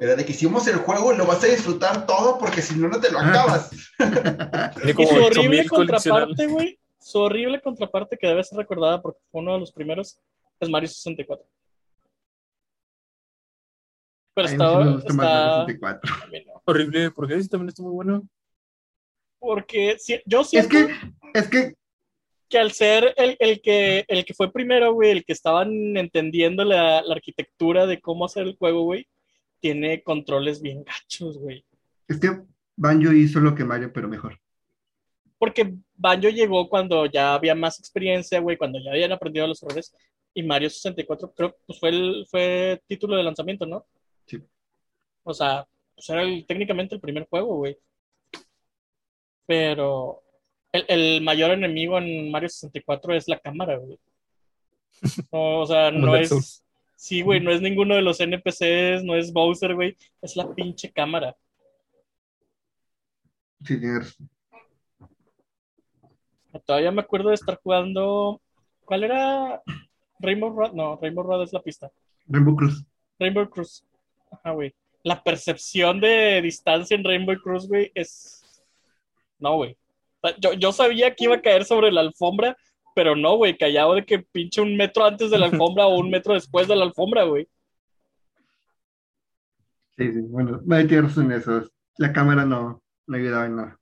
Era de que hicimos el juego y lo vas a disfrutar todo porque si no, no te lo acabas. Y su 8000 horrible contraparte, güey, su horrible contraparte que debe ser recordada porque fue uno de los primeros, es Mario 64. Pero estaba, está, 64. a mí no. Horrible, porque ese también está muy bueno. porque si- yo Es siento que, es que, que al ser el, el que, el que fue primero, güey, el que estaban entendiendo la, la arquitectura de cómo hacer el juego, güey, tiene controles bien gachos, güey. es que Banjo hizo lo que Mario, pero mejor. Porque Banjo llegó cuando ya había más experiencia, güey, cuando ya habían aprendido los errores, y Mario 64 creo pues fue el fue título de lanzamiento, ¿no? Sí. O sea, pues era el- técnicamente el primer juego, güey. Pero el, el mayor enemigo en Mario 64 es la cámara, güey. No, o sea, no es... Sí, güey, no es ninguno de los NPCs, no es Bowser, güey, es la pinche cámara. Sí. Todavía me acuerdo de estar jugando. ¿Cuál era? Rainbow Road. No, Rainbow Road es la pista. Rainbow Cruz. Rainbow Cruise. Ajá, güey. La percepción de distancia en Rainbow Cruise, güey, es. No, güey. Yo, yo sabía que iba a caer sobre la alfombra, pero no, güey. Callado de que pinche un metro antes de la alfombra o un metro después de la alfombra, güey. Sí, sí, bueno, Mario tiene razón en eso. La cámara no, no ayudaba en nada.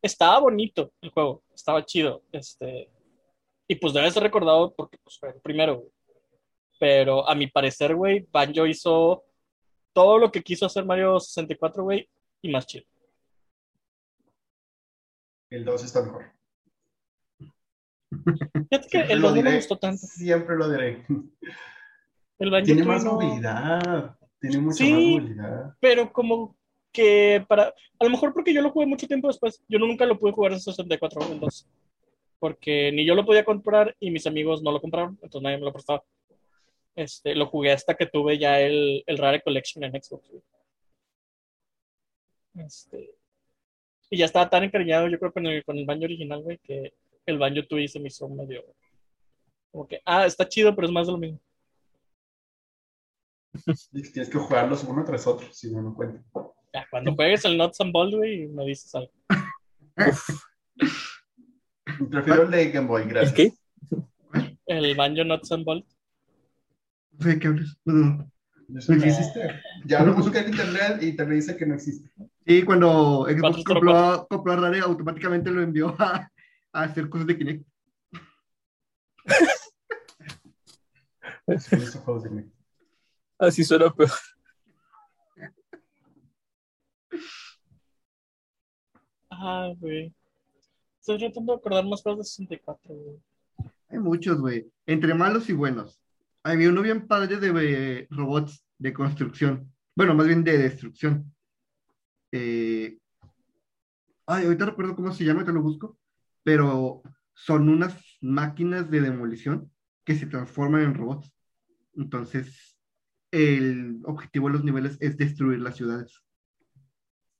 Estaba bonito el juego, estaba chido. Este, y pues debe ser recordado porque pues, fue el primero, güey. Pero a mi parecer, güey, Banjo hizo todo lo que quiso hacer Mario 64, güey, y más chido. El 2 está mejor. Fíjate que el lo 2 no me gustó tanto. Siempre lo diré. El Tiene más no- movilidad. Tiene mucha Sí. más movilidad. pero como que para, a lo mejor porque yo lo jugué mucho tiempo después, yo nunca lo pude jugar en 64 el 2, porque ni yo lo podía comprar y mis amigos no lo compraron, entonces nadie me lo prestaba. Este, lo jugué hasta que tuve ya el, el Rare Collection en Xbox. Este, y ya estaba tan encariñado, yo creo, con el, con el Banjo original, güey, que el Banjo Tooie se me hizo medio... Como que, ah, está chido, pero es más de lo mismo. Tienes que jugarlos uno tras otro, si no, no cuenta. Ya, cuando juegues el Nuts and Balls, güey, me dices algo. Prefiero el de Game Boy, ¿El gracias. qué? El Banjo Nuts and sé de qué hablas. No. No existe. Ya lo busqué en internet y te dice que no existe. Y cuando Xbox compró, compró a Rare, automáticamente lo envió a, a hacer cosas de Kinect. Así suena peor. Ah, güey. Estoy tratando de acordar más cosas de 64, güey. Hay muchos, güey. Entre malos y buenos. Había uno bien padre de eh, robots de construcción. Bueno, más bien de destrucción. Eh, Ay, ahorita recuerdo cómo se llama, te lo busco. Pero son unas máquinas de demolición que se transforman en robots. Entonces, el objetivo de los niveles es destruir las ciudades.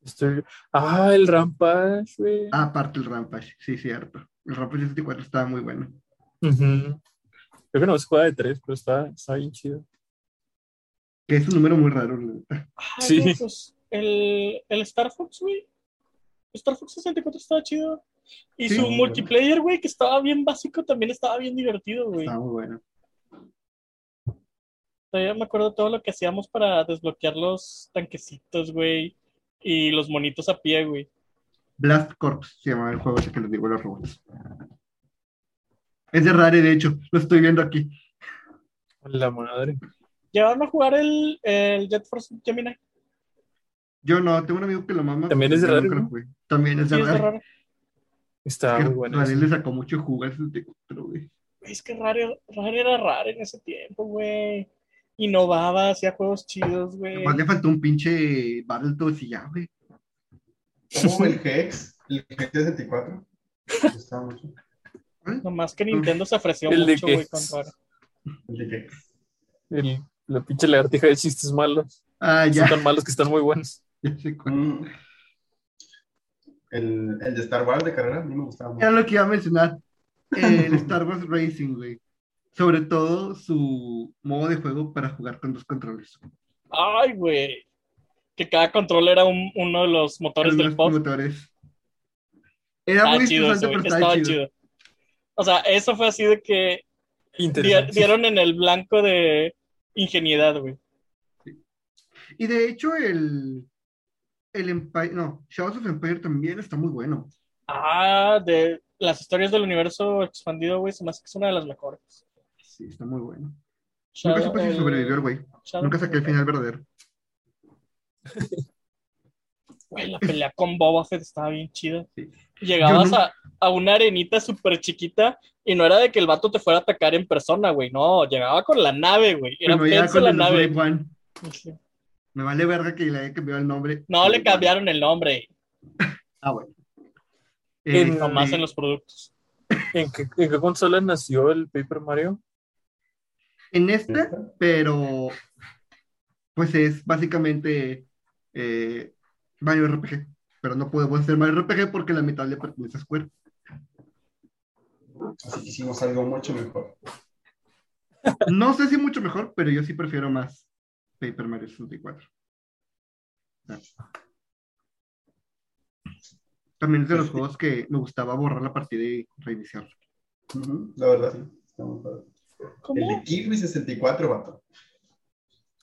Estoy... Ah, el Rampage, güey. Ah, aparte el Rampage, sí, cierto. El Rampage 64 estaba muy bueno. Ujú. Creo que no se juega de tres, pero está, está bien chido. Que es un número muy raro, la neta. Sí. pues el, el Star Fox, güey. Star Fox 64 estaba chido. Y Sí. su multiplayer, güey, que estaba bien básico, también estaba bien divertido, güey. Estaba muy bueno. Todavía me acuerdo todo lo que hacíamos para desbloquear los tanquecitos, güey. Y los monitos a pie, güey. Blast Corps se llamaba el juego ese que les digo, los robots. Es de Rare, de hecho, lo estoy viendo aquí. La madre. ¿Llegaron a jugar el, el Jet Force Gemini? Yo no, tengo un amigo que lo mama. También es de Rare. También es Sí, de es de Rare. Raro. Está Que muy bueno. Rare le sacó mucho jugo a ese pero, güey. Güey, Es que raro, raro era raro en ese tiempo, güey. Innovaba, hacía juegos chidos, güey. Nomás le faltó un pinche Battletoads y ya, güey. Como el Hex, el Hex 64. Está mucho. Nomás que Nintendo se ofreció El de mucho, güey, con raro. El de Hex. El- la pinche lagartija de chistes malos. Ah, Son ya. tan malos que están muy buenos. ya sé cuál. Mm. El, el de Star Wars de carrera, a mí me gustaba mucho. Era lo que iba a mencionar. El Star Wars Racing, güey. Sobre todo su modo de juego para jugar con dos controles. Ay, güey. Que cada control era un- uno de los motores del Los pop. motores. Era Estaba muy chido interesante, eso, pero estaba Estaba chido. chido. O sea, eso fue así de que dieron en el blanco de ingenuidad, güey. Y de hecho, el, el Empire, no, Shadows of Empire también está muy bueno. Ah, de las historias del universo expandido, güey, se me hace que es una de las mejores. Sí, está muy bueno. Nunca supe si sobrevivió el güey. Nunca saqué el final verdadero. Güey, la pelea con Boba Fett estaba bien chida. Sí. Llegabas a, a una arenita súper chiquita y no era de que el vato te fuera a atacar en persona, güey. No, llegaba con la nave, güey. Era con la nave. Me vale verga que le haya cambiado el nombre. No le cambiaron el nombre. Ah, bueno. En- Este, nomás en los productos. ¿En qué, en qué consola nació el Paper Mario? en este, pero pues es básicamente eh, Mario RPG. Pero no podemos hacer Mario RPG porque la mitad le pertenece a Square. Así que hicimos algo mucho mejor. No sé si mucho mejor, pero yo sí prefiero más Paper Mario 64. Ah. También es de los juegos que me gustaba borrar la partida y reiniciar. Ujú, La verdad, sí. Está muy padre. El ¿Cómo? de Kirby 64, vato.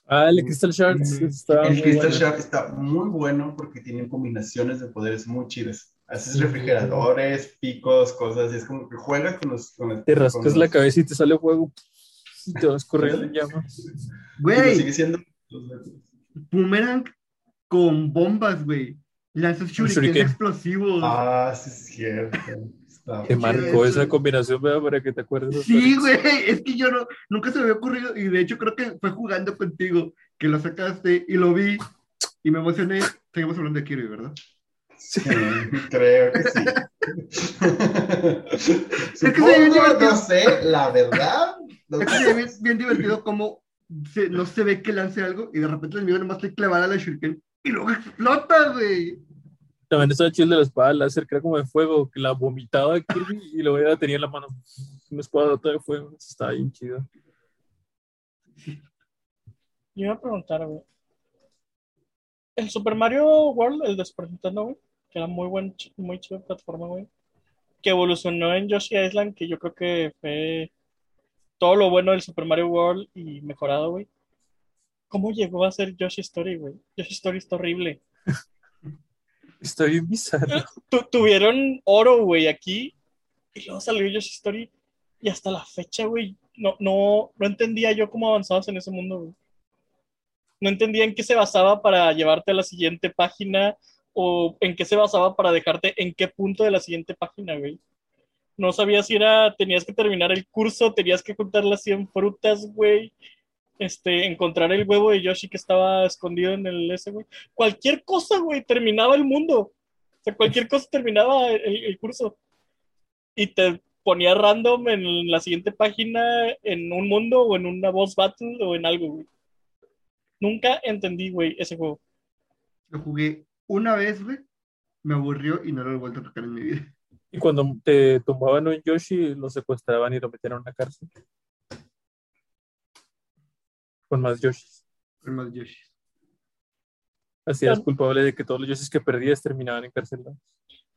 Ah, el Crystal Shards está El muy Crystal bueno. Shark está muy bueno porque tienen combinaciones de poderes muy chidas. Haces refrigeradores, picos, cosas, y es como que juegas con los... Con los- Te rascas los- la cabeza y te sale fuego. Y te vas corriendo en llamas. Güey, sigue siendo... Boomerang con bombas, güey. Lanzas shurikens shuriken. explosivos. Ah, sí es cierto. Está Te marcó eso. esa combinación, ¿verdad? Para que te acuerdes. Sí, güey, es que yo no, nunca se me había ocurrido y de hecho creo que fue jugando contigo que lo sacaste y lo vi y me emocioné. Seguimos hablando de Kirby, ¿verdad? Sí, creo que sí. que se ve bien divertido. no sé, la verdad. no Es que se bien divertido como se- no se ve que lance algo y de repente el enemigo nomás le clavara la shuriken y luego explota, güey. También estaba chido de la espada láser, que era como de fuego, que la vomitaba Kirby y luego ya tenía en la mano una espada de fuego. Eso Estaba bien chido. Yo iba a preguntar, güey. El Super Mario World, el de Super Nintendo, güey, que era muy buen, muy chido plataforma, güey, que evolucionó en Yoshi Island, que yo creo que fue todo lo bueno del Super Mario World y mejorado, güey. ¿Cómo llegó a ser Yoshi Story, güey? Yoshi Story está horrible. Está bien bizarro. Tu- tuvieron oro, güey, aquí, y luego salió Yoshi Story, y hasta la fecha, güey, no, no, no entendía yo cómo avanzabas en ese mundo, güey. No entendía en qué se basaba para llevarte a la siguiente página, o en qué se basaba para dejarte en qué punto de la siguiente página, güey. No sabía si era, tenías que terminar el curso, tenías que juntar las 100 frutas, güey. Este, encontrar el huevo de Yoshi que estaba escondido en el ese, güey. Cualquier cosa, güey, terminaba el mundo. O sea, cualquier cosa terminaba el, el curso. Y te ponía random en la siguiente página, en un mundo, o en una boss battle, o en algo, güey. Nunca entendí, güey, ese juego. Lo jugué una vez, güey. Me aburrió y no lo he vuelto a tocar en mi vida. Y cuando te tumbaban un Yoshi, lo secuestraban y lo metían a una cárcel. Con más Yoshis. Con más Yoshi. Así eras culpable de que todos los Yoshis que perdías terminaban encarcelados.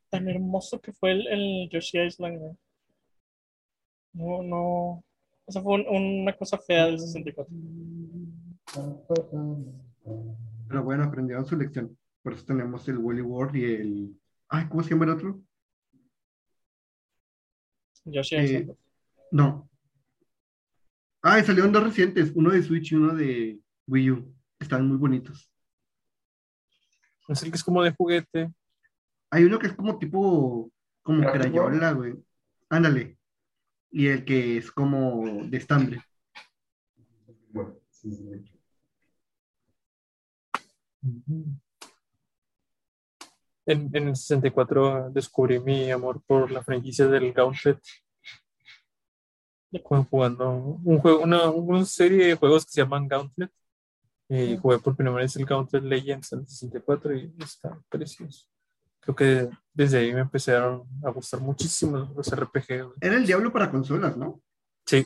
Tan hermoso que fue el, el Yoshi Island. No, no. O sea, fue un- una cosa fea del 64. Pero bueno, aprendieron su lección. Por eso tenemos el Woolly World y el. Ay, ¿cómo se llama el otro? Yoshi Eh. No. Ay, salieron dos recientes, uno de Switch y uno de Wii U. Están muy bonitos. Es el que es como de juguete. Hay uno que es como tipo, como crayola, güey. Ándale. Y el que es como de estambre. Bueno, sí, sí. En, en el 64 descubrí mi amor por la franquicia del Gauntlet. Jugando un juego, una, una serie de juegos que se llaman Gauntlet. Y jugué por primera vez el Gauntlet Legends en el 64 y está precioso. Creo que desde ahí me empezaron a gustar muchísimo los RPG. Era el diablo para consolas, ¿no? Sí,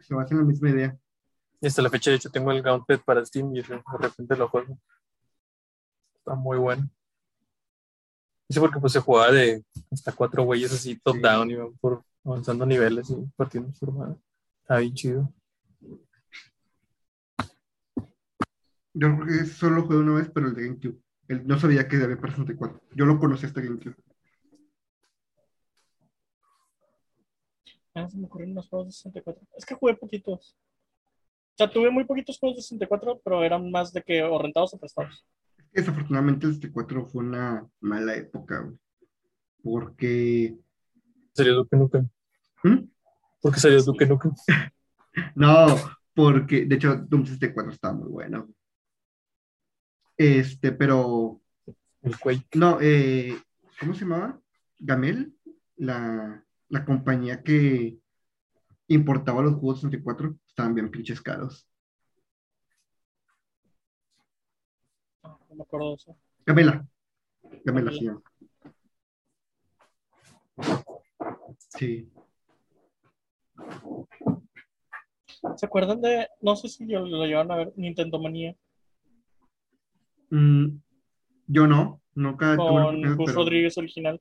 se basa en la misma idea. y hasta la fecha de hecho tengo el Gauntlet para Steam y de repente lo juego. Está muy bueno. Sí, porque pues se jugaba de hasta cuatro güeyes así top Sí. down y van por avanzando niveles y partiendo su hermana. Está bien chido. Yo creo que solo jugué una vez, pero el de GameCube. El- no sabía que había para 64. Yo lo conocí hasta GameCube. Ah, se me ocurrieron los juegos de 64. Es que jugué poquitos. O sea, tuve muy poquitos juegos de 64, pero eran más de que o rentados o prestados. Desafortunadamente el 64 fue una mala época, güey. Porque... Salió Duke Nukem. ¿Mm? Porque salió Duke Nukem. No, porque de hecho Doom 64 estaba muy bueno. Este, pero El Quake. no, eh, ¿cómo se llamaba? Gamel, la, la compañía que importaba los juegos 64, estaban bien pinches caros. No, me acuerdo de eso. Gamela se llama. Sí, ¿Se acuerdan de.? No sé si yo lo llevaron a ver, Nintendo Manía, Mm, yo no, nunca con Gus pero Rodríguez original.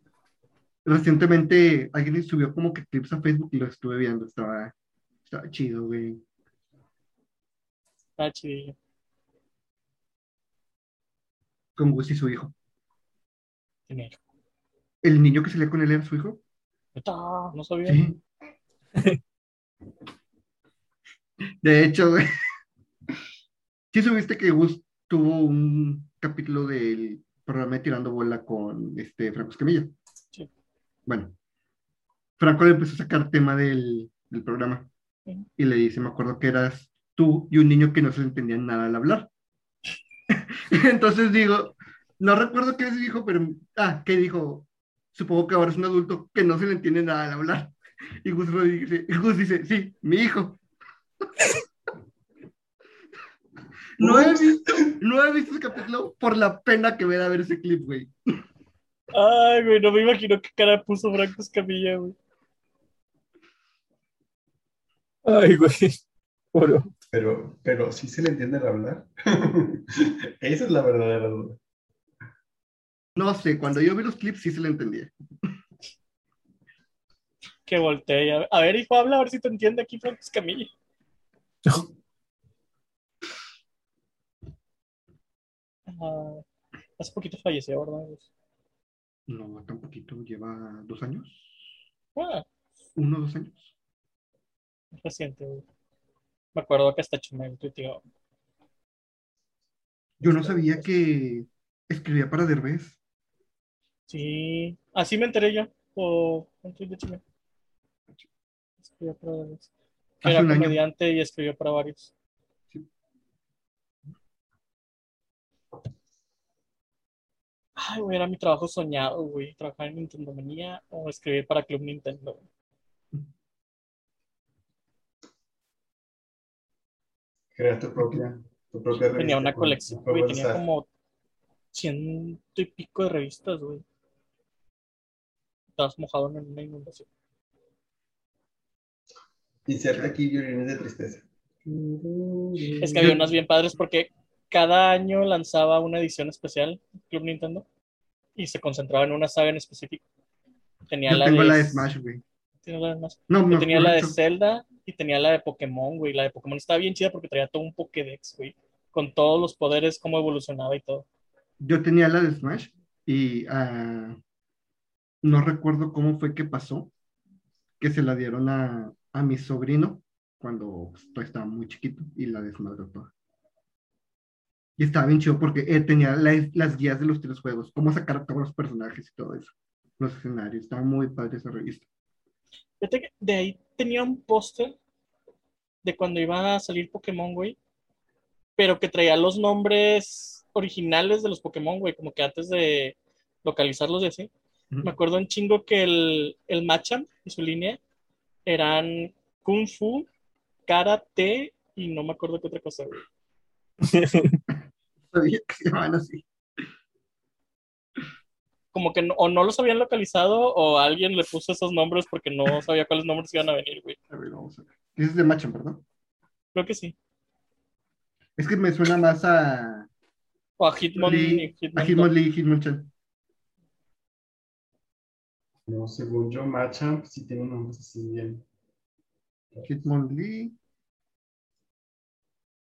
recientemente alguien subió como que clips a Facebook y lo estuve viendo, estaba, estaba chido, güey. Está chidillo. Con Gus y su hijo. ¿El niño que salía con él era su hijo? Neta, No sabía. Sí. De hecho, güey. ¿Sí subiste que Gus tuvo un capítulo del programa de Tirando Bola con este Franco Escamilla? Sí. Bueno, Franco le empezó a sacar tema del, del programa y le dice, me acuerdo que eras tú y un niño que no se le entendía nada al hablar. Entonces digo, no recuerdo qué dijo, pero, ah, ¿qué dijo? Supongo que ahora es un adulto que no se le entiende nada al hablar. Y Gus, y Gus dice, sí, mi hijo. No he visto, no he visto ese capítulo por la pena que me da ver ese clip, güey. Ay, güey, no me imagino qué cara puso Franco Escamilla, güey. Ay, güey. Puro. Pero, pero sí se le entiende el hablar. Esa es la verdadera duda. No sé, cuando yo vi los clips sí se le entendía. Que volteé. y A ver, hijo, habla, a ver si te entiende aquí Franco Escamilla. Ah, hace poquito falleció, ¿verdad? No, tan poquito, lleva dos años, Ah, uno o dos años. es reciente, güey. Me acuerdo que hasta Chumel tuiteó. Yo no sabía que escribía para Derbez. Sí, así me enteré yo. Por un de Chumel. Escribió para. Que Hace Era año. comediante y escribió para varios. Sí. Ay, güey, era mi trabajo soñado, güey. Trabajar en Nintendo Manía o escribir para Club Nintendo. Tu propia, tu propia revista. Tenía una colección, güey. Tenía como ciento y pico de revistas, güey. Estabas mojado en una inundación. Inserta aquí violines de tristeza. Es que había unas bien padres porque cada año lanzaba una edición especial Club Nintendo y se concentraba en una saga en específico. Tenía Yo la tengo de, la de Smash, güey. tenía la de Smash. No, Yo no, tenía la de. Zelda y tenía la de Pokémon, güey. La de Pokémon estaba bien chida porque traía todo un Pokédex, güey. Con todos los poderes, cómo evolucionaba y todo. Yo tenía la de Smash y ah, no recuerdo cómo fue que pasó, que se la dieron a, a mi sobrino cuando pues, estaba muy chiquito y la desmadró toda. Y estaba bien chido porque eh, tenía la- las guías de los tres juegos, cómo sacar a todos los personajes y todo eso, los escenarios. Estaba muy padre esa revista. Fíjate que de ahí tenía un póster de cuando iba a salir Pokémon, güey. Pero que traía los nombres originales de los Pokémon, güey. Como que antes de localizarlos y así. Me acuerdo un chingo que el, el Machamp y su línea eran Kung Fu, Karate y no me acuerdo qué otra cosa, güey. Sabía que se llamaban así. Como que no- o no los habían localizado o alguien le puso esos nombres porque no sabía cuáles nombres iban a venir, güey. A ver, vamos a ver. Ese es de Machamp, ¿verdad? Creo que sí. Es que me suena más a, O a Hitmon, Lee- a Hitmon Hitmonlee, Hitmonchan. No, según yo, Machamp sí tiene nombres así bien. Hitmonlee.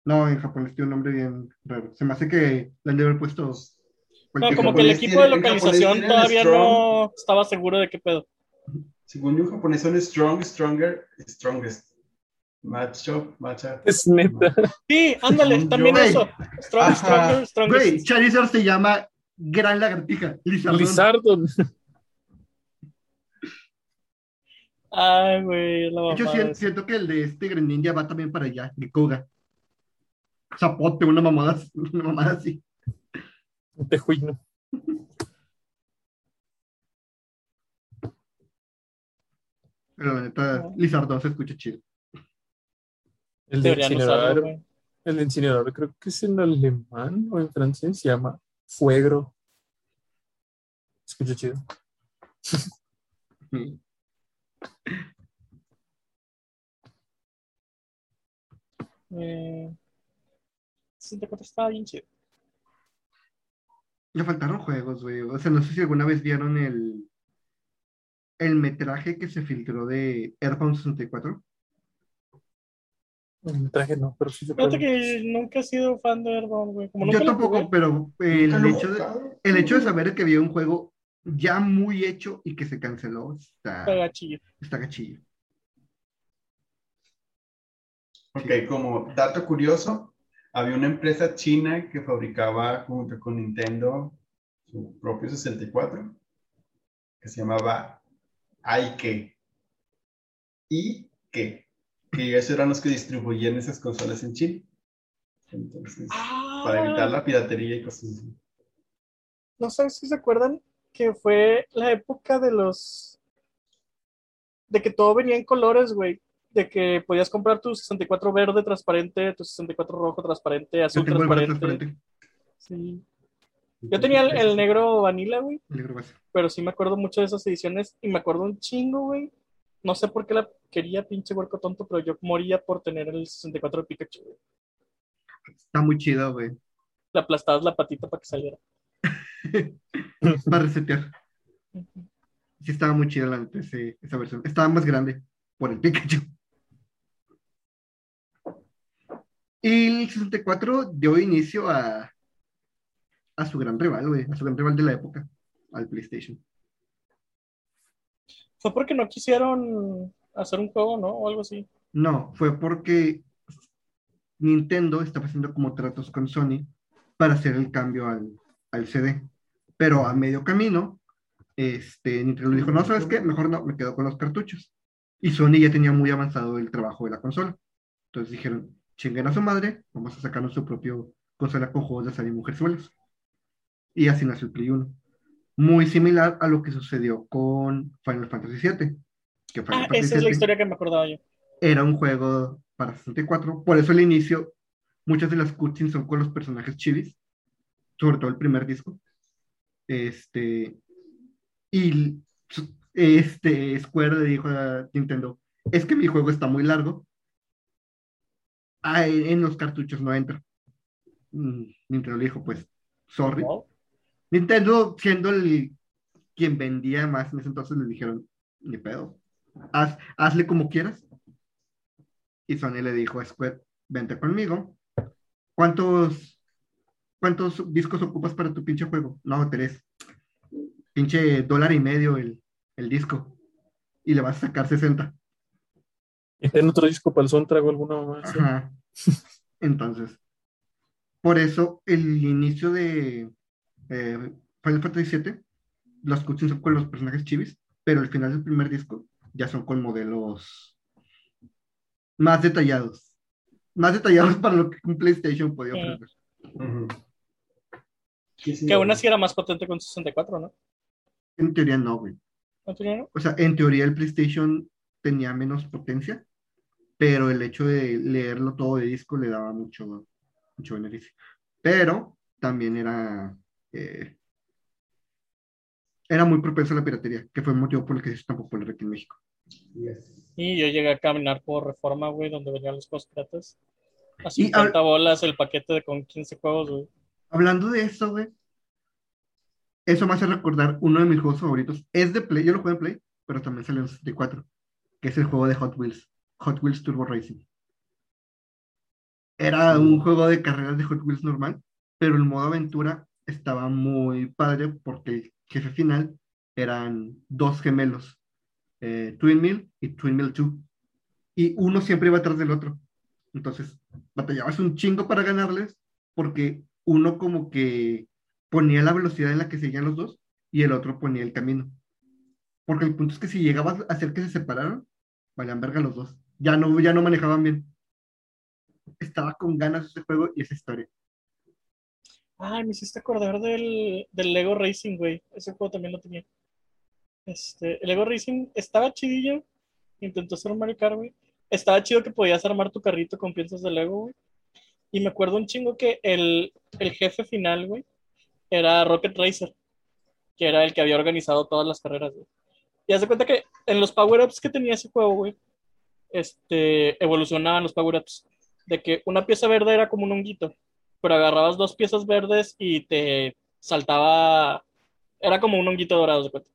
No, en japonés tiene un nombre bien raro. Se me hace que le han de haber puesto. No, como que el equipo de tiene- localización todavía Strong. no estaba seguro de qué pedo. Según yo, en japonés son Strong, Stronger, Strongest. Matchup, matchup. Es neta. Sí, ándale, también yo- eso. Strong, stronger, strongest. Güey, Charizard se llama Gran Lagartija. Lizardón. Lizardon. Ay, güey, la Yo siento, que el de este Greninja va también para allá, Gikoga. Zapote, una mamada, una mamada así. Un tejuino. Pero la neta. Lizardón se escucha chido. El de usarlo, incinerador. El de incinerador creo que es en alemán o en francés. Se llama Fuegro. Escucha chido. Eh, 64 estaba bien chido. Le faltaron juegos, güey. O sea, no sé si alguna vez vieron el, el metraje que se filtró de Airbound 64. El traje no, pero sí se Fíjate puede. que nunca he sido fan de Earthbound, güey. Como Yo tampoco, jugué, pero el hecho, de, jugado. el hecho de saber que había un juego ya muy hecho y que se canceló está, está gachillo. está gachillo. Ok, como dato curioso, había una empresa china que fabricaba junto con Nintendo su propio 64, que se llamaba Aike. Y que, ellos eran los que distribuían esas consolas en China. Entonces, para evitar Ah, la piratería y cosas así. no sé si se acuerdan que fue la época de los. de que todo venía en colores, güey. De que podías comprar tu 64 verde transparente, tu 64 rojo transparente, azul transparente. transparente, Sí. Yo tenía el, el negro vanilla, güey. el negro base. pero sí me acuerdo mucho de esas ediciones y me acuerdo un chingo, güey. No sé por qué la quería, pinche huerco tonto, pero yo moría por tener el 64 de Pikachu, güey. Está muy chido, güey. Le aplastabas la patita para que saliera. Para resetear. Sí, estaba muy chido la neta, esa versión. Estaba más grande por el Pikachu. Y el 64 dio inicio a, a su gran rival, güey, a su gran rival de la época, al PlayStation. Fue porque no quisieron hacer un juego, ¿no? O algo así. No, fue porque Nintendo estaba haciendo como tratos con Sony para hacer el cambio al, al CD. Pero a medio camino, este, Nintendo dijo, no, ¿sabes qué? Mejor no, me quedo con los cartuchos. Y Sony ya tenía muy avanzado el trabajo de la consola. Entonces dijeron, chinguen a su madre, vamos a sacar nuestro propio consola con juegos de azar y mujerzuelos. Y así nació el Play 1. Muy similar a lo que sucedió con Final Fantasy VII. Que Final Ah, Fantasy esa es la VII historia que me acordaba yo. era un juego para 64. Por eso el inicio, muchas de las cutscenes son con los personajes chivis, sobre todo el primer disco. Este, y este Square le dijo a Nintendo, es que mi juego está muy largo. Ah, en en los cartuchos no entra. Mm, Nintendo le dijo, pues, sorry. ¿no? Nintendo, siendo el quien vendía más en ese entonces, le dijeron, ni pedo, haz, hazle como quieras. Y Sony le dijo a Square, vente conmigo. ¿Cuántos, ¿Cuántos discos ocupas para tu pinche juego? No, tres. Pinche dólar y medio el, el disco. Y le vas a sacar 60. ¿Y tiene otro disco para el soundtrack o alguna más? Ajá. Entonces, por eso el inicio de eh, Final Fantasy VII, los cutscenes son con los personajes chivis, pero el final del primer disco ya son con modelos más detallados. Más detallados para lo que un PlayStation podía Sí. ofrecer. Sí, sí, Que aún así era más potente con 64, ¿no? En teoría no, güey. ¿No tenía, no? O sea, en teoría el PlayStation tenía menos potencia, pero el hecho de leerlo todo de disco le daba mucho, mucho beneficio. Pero también era, eh, era muy propenso a la piratería, que fue el motivo por el que se hizo tan popular aquí en México. Yes. Y yo llegué a caminar por Reforma, güey, donde venían los juegos piratas. A Y 50 bolas el paquete de con 15 juegos, güey. Hablando de eso, güey, eso me hace recordar uno de mis juegos favoritos. Es de Play, yo lo juego en Play, pero también salió en 64, que es el juego de Hot Wheels, Hot Wheels Turbo Racing. Era un juego de carreras de Hot Wheels normal, pero el modo aventura estaba muy padre porque el jefe final eran dos gemelos, eh, Twin Mill y Twin Mill 2, y uno siempre iba atrás del otro. Entonces, batallabas un chingo para ganarles porque uno como que ponía la velocidad en la que seguían los dos y el otro ponía el camino. Porque el punto es que si llegabas a hacer que se separaran, valían verga los dos. Ya no, ya no manejaban bien. Estaba con ganas ese juego y esa historia. Ay, me hiciste acordar del, del Lego Racing, güey. Ese juego también lo tenía. Este, el Lego Racing estaba chidillo. Intentó hacer un Mario güey. Estaba chido que podías armar tu carrito con piezas de Lego, güey. Y me acuerdo un chingo que el, el jefe final, güey, era Rocket Racer, que era el que había organizado todas las carreras, güey. Y haz de cuenta que en los power-ups que tenía ese juego, güey, este, evolucionaban los power-ups. De que una pieza verde era como un honguito, pero agarrabas dos piezas verdes y te saltaba, era como un honguito dorado, de cuenta.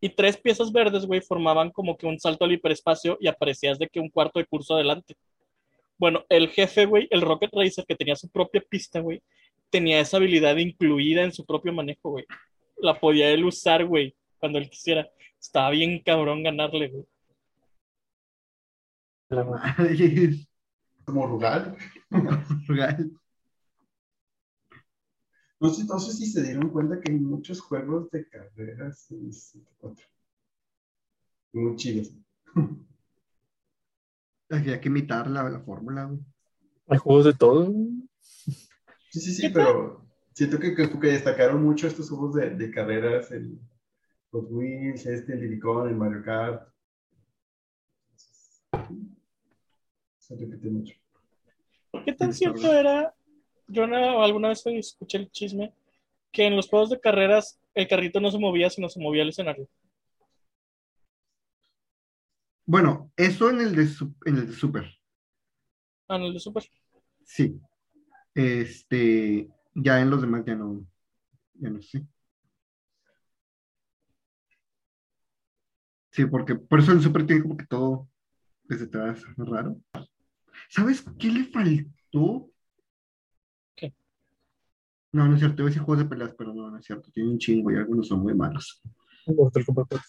Y tres piezas verdes, güey, formaban como que un salto al hiperespacio y aparecías de que un cuarto de curso adelante. Bueno, el jefe, güey, el Rocket Racer, que tenía su propia pista, güey, tenía esa habilidad incluida en su propio manejo, güey. La podía él usar, güey, cuando él quisiera. Estaba bien cabrón ganarle, güey. La madre. Como Rugal. No sé, no sé si se dieron cuenta que hay muchos juegos de carreras en 64. Muy chidos. Había que imitar la, la fórmula, güey. Hay juegos de todo. Sí, sí, sí, pero siento que, que, que destacaron mucho estos juegos de, de carreras, el Hot Wheels, este, el Diddy-Kong, el Mario Kart. Se repite mucho. ¿Qué tan cierto era? Yo no- alguna vez escuché el chisme que en los juegos de carreras el carrito no se movía, sino se movía el escenario. Bueno, eso en el de, en el de Super. Ah, en el de Super. Sí. Este, ya en los demás ya no, ya no sé. Sí, porque por eso el Super tiene como que todo desde atrás raro. ¿Sabes qué le faltó? No, no es cierto, a decir juegos de peleas, pero no, no es cierto. Tiene un chingo y algunos son muy malos. Mortal Kombat 4.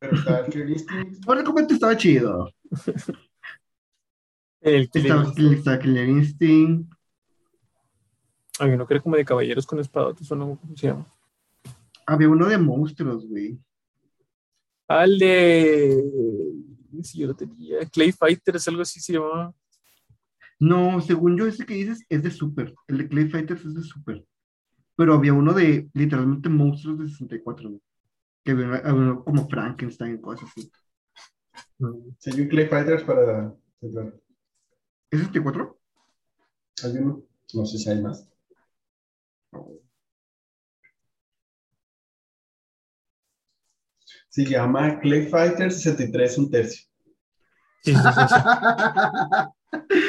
Pero está el Killer Instinct. Ahora el estaba chido. El Killer Estaba, Instinct. estaba Killer Instinct. Hay uno que era como de caballeros con espadotes o no, ¿cómo se llama? Había uno de monstruos, güey. Ale. Sí, yo lo tenía. Clay Fighters, algo así se llamaba. No, según yo, ese que dices es de Super. El de Clay Fighters es de Super. Pero había uno de literalmente monstruos de 64, güey. Que había, había uno como Frankenstein, cosas así. Sí, un Clay Fighters para. ¿Es 64? Hay uno. No sé si hay más. Se llama Clay Fighters 63, un tercio. Sí, sí, sí.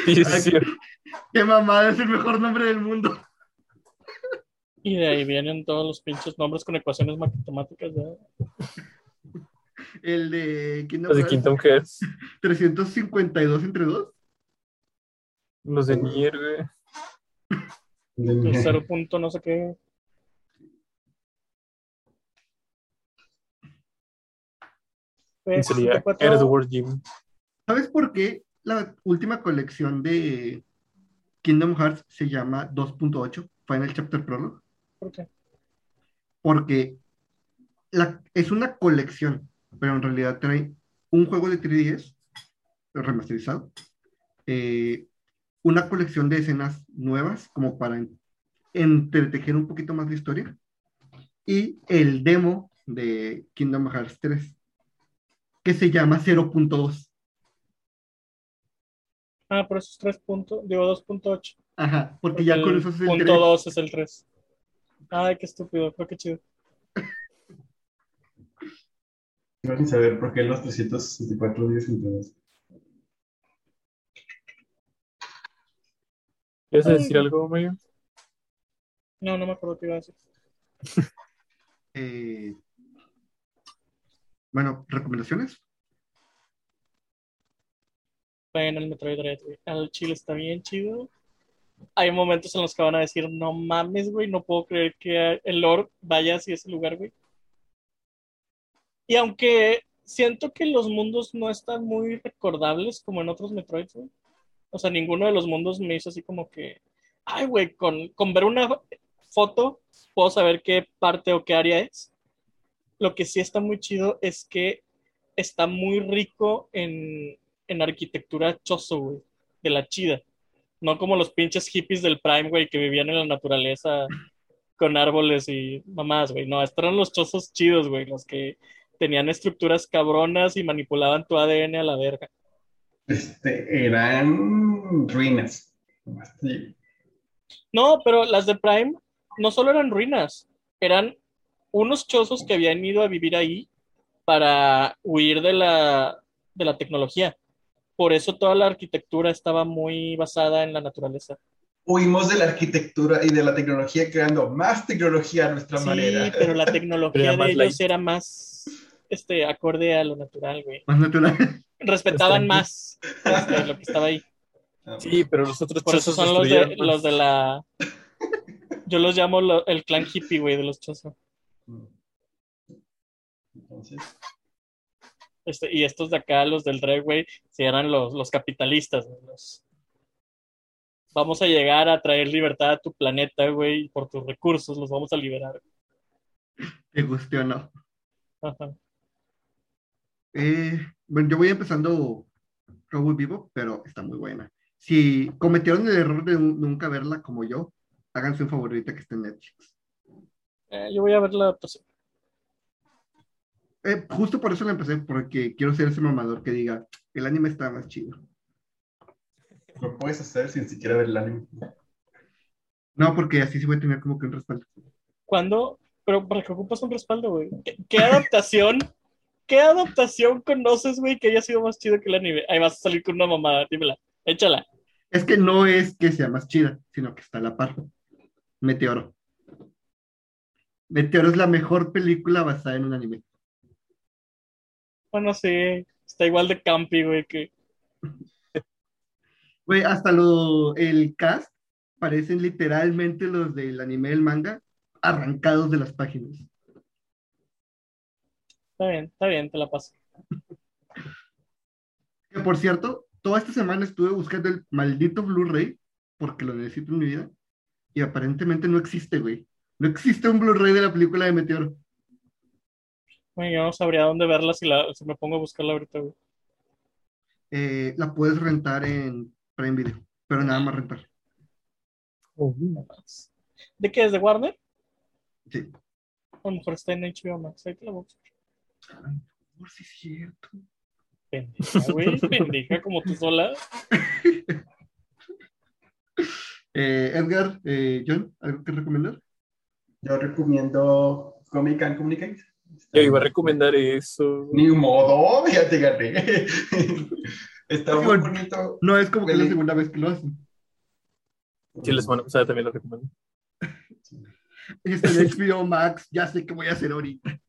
Sí, sí. ¡Qué mamada! Es el mejor nombre del mundo. Y de ahí vienen todos los pinches nombres con ecuaciones matemáticas. ¿verdad? El de Kingdom de Kingdom Hearts. 352 entre 2. Los de Nier, güey. El cero punto no sé qué. Pues, sería 64, Earthworm Jim. ¿Sabes por qué la última colección de Kingdom Hearts se llama 2.8, Final Chapter Prologue? ¿por qué? Porque la, es una colección, pero en realidad trae un juego de 3DS remasterizado, eh, una colección de escenas nuevas como para en- entretejer un poquito más la historia y el demo de Kingdom Hearts 3 que se llama 0.2. Ah, por eso es 3 puntos, digo 2.8. Ajá, porque ya con el eso es el punto 3. 2 es el 3. Ay, qué estúpido, creo que chido. Quiero ni saber por qué los 364 días entonces. ¿Quieres Ay, decir algo, Mario? No, no me acuerdo qué iba a decir. Eh, bueno, recomendaciones. En el Metroid Dread, güey. Al chile está bien chido. Hay momentos en los que van a decir, no mames, güey, no puedo creer que el Lord vaya hacia ese lugar, güey. Y aunque siento que los mundos no están muy recordables como en otros Metroids, güey. O sea, ninguno de los mundos me hizo así como que, ay, güey, con, con ver una foto puedo saber qué parte o qué área es. Lo que sí está muy chido es que está muy rico en, en arquitectura chozo, güey, de la chida. No como los pinches hippies del Prime, güey, que vivían en la naturaleza con árboles y mamás, güey. No, estos eran los chozos chidos, güey, los que tenían estructuras cabronas y manipulaban tu ADN a la verga. Este, eran ruinas. Sí. No, pero las de Prime no solo eran ruinas, eran unos chozos que habían ido a vivir ahí para huir de la, de la tecnología. Por eso toda la arquitectura estaba muy basada en la naturaleza. Huimos de la arquitectura y de la tecnología creando más tecnología a nuestra Sí, manera. pero la tecnología de ellos light. era más este, acorde a lo natural, güey. Más natural. Respetaban más este, lo que estaba ahí. Ah, Sí, pero los otros Por eso son los de, los de la. Yo los llamo lo- el clan hippie, güey, de los chozos. mm. Entonces, Este, y estos de acá, los del Drag, güey, sí eran los, los capitalistas, los- Vamos a llegar a traer libertad a tu planeta, güey, y por tus recursos los vamos a liberar. ¿Te guste o no? Ajá. Eh, bueno, yo voy empezando Vivo, pero está muy buena. Si cometieron el error de nu- nunca verla como yo, háganse un favorito que esté en Netflix. Eh, yo voy a ver la adaptación. Eh, justo por eso la empecé, porque quiero ser ese mamador que diga, el anime está más chido. lo puedes hacer sin siquiera ver el anime. No, porque así sí voy a tener como que un respaldo. ¿Cuándo? Pero para que ocupas un respaldo, güey. ¿Qué, qué adaptación? ¿Qué adaptación conoces, güey, que haya sido más chido que el anime? Ahí vas a salir con una mamada, dímela. Échala. Es que no es que sea más chida, sino que está a la par. Meteoro. Meteoro es la mejor película basada en un anime. Bueno, sí, está igual de campi, güey, que... Güey, hasta lo, el cast parecen literalmente los del anime del manga arrancados de las páginas. Está bien, está bien, te la paso. Que por cierto, toda esta semana estuve buscando el maldito Blu-ray porque lo necesito en mi vida y aparentemente no existe, güey. No existe un Blu-ray de la película de Meteoro. Güey, yo no sabría dónde verla si, la, si me pongo a buscarla ahorita, güey. Eh, la puedes rentar en Prime Video, pero nada más rentar. Oh, ¿De qué es? ¿De Warner? Sí. A lo mejor está en HBO Max. Ahí te la voy a buscar. Por si es cierto. Pendeja, güey. Pendeja como tú sola. Eh, Edgar, eh, John, ¿algo que recomendar? Yo recomiendo Comic and Communicate. Yo iba a recomendar eso. Ni modo, ya te gané. Está muy Bueno. bonito. No es como que es la segunda vez que lo hacen. Sí, la semana pasada también lo recomendé. Está en HBO Max, ya sé qué voy a hacer ahorita.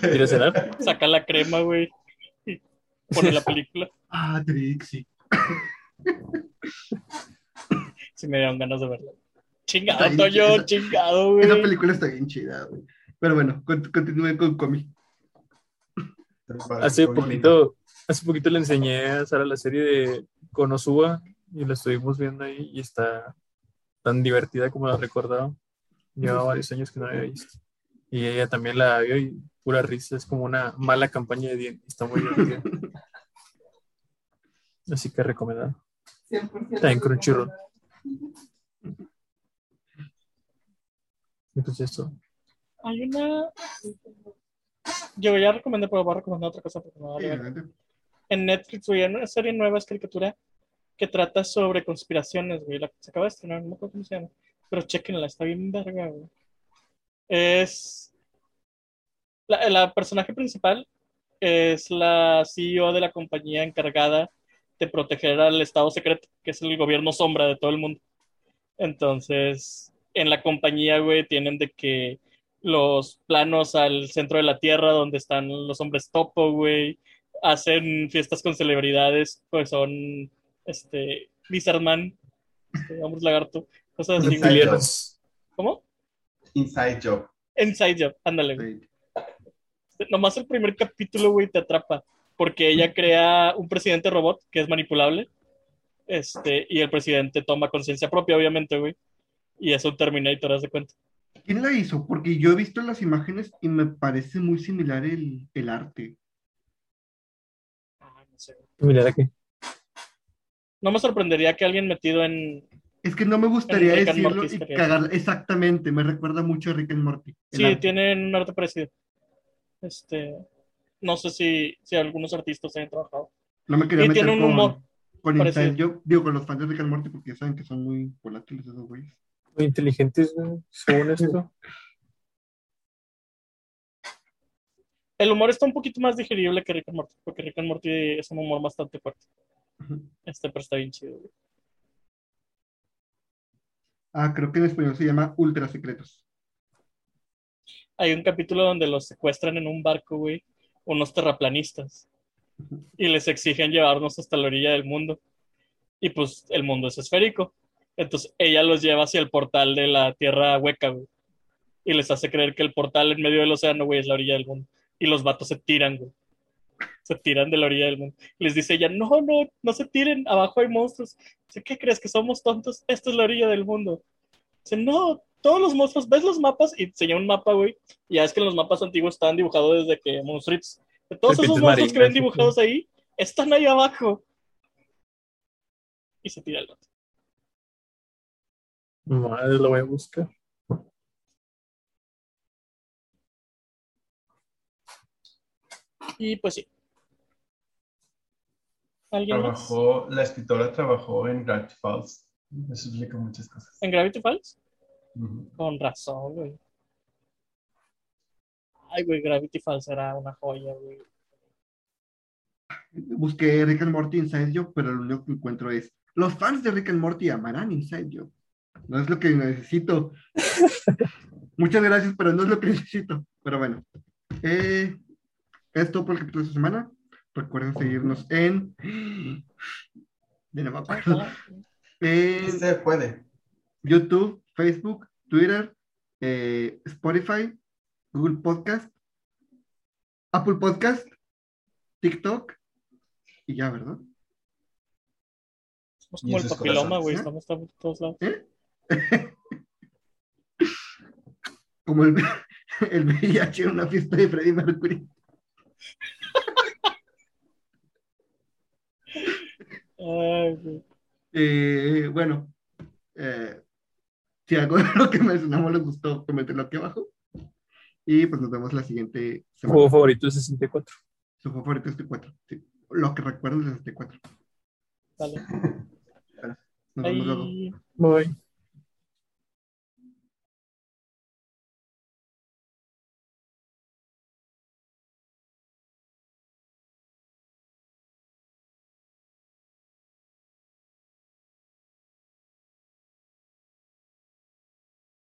¿Quieres cenar? Saca la crema, güey. Y pone la película. Ah, Trixie. Si me dieron ganas de verla. Chingado, Toyo, chingado, güey. Esa película está bien chida, güey. Pero bueno, cont- continúe con Comi. Hace poquito, hace poquito le enseñé a Sara la serie de Konosuba y la estuvimos viendo ahí y está tan divertida como la recordaba. Llevaba varios años que no había visto. Y ella también la vio y pura risa, es como una mala campaña de dientes, está muy divertida. Así que recomendado. 100% Está en Crunchyroll. Y pues eso. Hay una. Yo ya recomendé, pero voy a recomendar otra cosa porque me Sí, vale verga. adelante. En Netflix, güey, hay una serie nueva, es caricatura, que trata sobre conspiraciones, güey. La que se acaba de estrenar, no me acuerdo cómo se llama. Pero chequenla, está bien verga, güey. Es. La, la personaje principal es la CEO de la compañía encargada de proteger al Estado secreto, que es el gobierno sombra de todo el mundo. Entonces, en la compañía, güey, tienen de que los planos al centro de la Tierra, donde están los hombres topo, güey, hacen fiestas con celebridades, pues son, este, Lizardman, este, hombres lagarto, cosas así. Reptilianos. ¿Cómo? Inside Job. Inside Job, ándale, güey. Sí. Nomás el primer capítulo, güey, te atrapa, porque ella crea un presidente robot que es manipulable, este, y el presidente toma conciencia propia, obviamente, güey, y es un Terminator, haz de cuenta. ¿Quién la hizo? Porque yo he visto las imágenes y me parece muy similar el, el arte. Ah, no sé. Mira aquí. No me sorprendería que alguien metido en, Es que no me gustaría decirlo y estaría cagar. Exactamente, me recuerda mucho a Rick and Morty. Sí, arte. tienen un arte parecido. Este, no sé si, si algunos artistas hayan trabajado. No me quería Y meter tiene un con, humor con parecido. Inside Job, digo, con los fans de Rick and Morty porque ya saben que son muy volátiles esos güeyes. Muy inteligentes, güey, según esto. El humor está un poquito más digerible que Rick and Morty, porque Rick and Morty es un humor bastante fuerte. Este, pero está bien chido. güey. Ah, creo que en español se llama Ultra Secretos. Hay un capítulo donde los secuestran en un barco, güey, unos terraplanistas. Y les exigen llevarnos hasta la orilla del mundo. Y pues el mundo es esférico. Entonces ella los lleva hacia el portal de la tierra hueca, güey. Y les hace creer que el portal en medio del océano, güey, es la orilla del mundo. Y los vatos se tiran, güey. Se tiran de la orilla del mundo. Les dice ella, no, no, no se tiren, abajo hay monstruos. Dice, ¿qué crees? ¿Que somos tontos? Esta es la orilla del mundo. Dice, no, todos los monstruos, ¿ves los mapas? Y enseña un mapa, güey. Y ya es que los mapas antiguos están dibujados desde que Monstruits. Todos esos monstruos que ven dibujados ahí, están ahí abajo. Y se tira el gato. Madre, lo voy a buscar. Y pues sí. ¿Alguien más? Trabajó, la escritora trabajó en Gravity Falls. Eso explica muchas cosas. ¿En Gravity Falls? Con razón, güey. Ay, güey, Gravity Falls era una joya, güey. Busqué Rick and Morty Inside Job, pero lo único que encuentro es los fans de Rick and Morty amarán Inside Job. No es lo que necesito. Muchas gracias, pero no es lo que necesito. Pero bueno. Eh, es todo por el capítulo de esta semana. Recuerden seguirnos en. De no me acuerdo. Se puede. YouTube, Facebook, Twitter, eh, Spotify, Google Podcast, Apple Podcast, TikTok y ya, ¿verdad? Somos como el papiloma, güey. Estamos en todos lados. ¿Eh? Como el, el VIH en una fiesta de Freddie Mercury. Ay. Eh, bueno, eh, si algo de lo que mencionamos les gustó, coméntenlo aquí abajo. Y pues nos vemos la siguiente semana. Juego favorito es 64. Su juego favorito es 64. Sí. Lo que recuerdo es 64. Dale. Nos vemos luego. Ahí. Bye.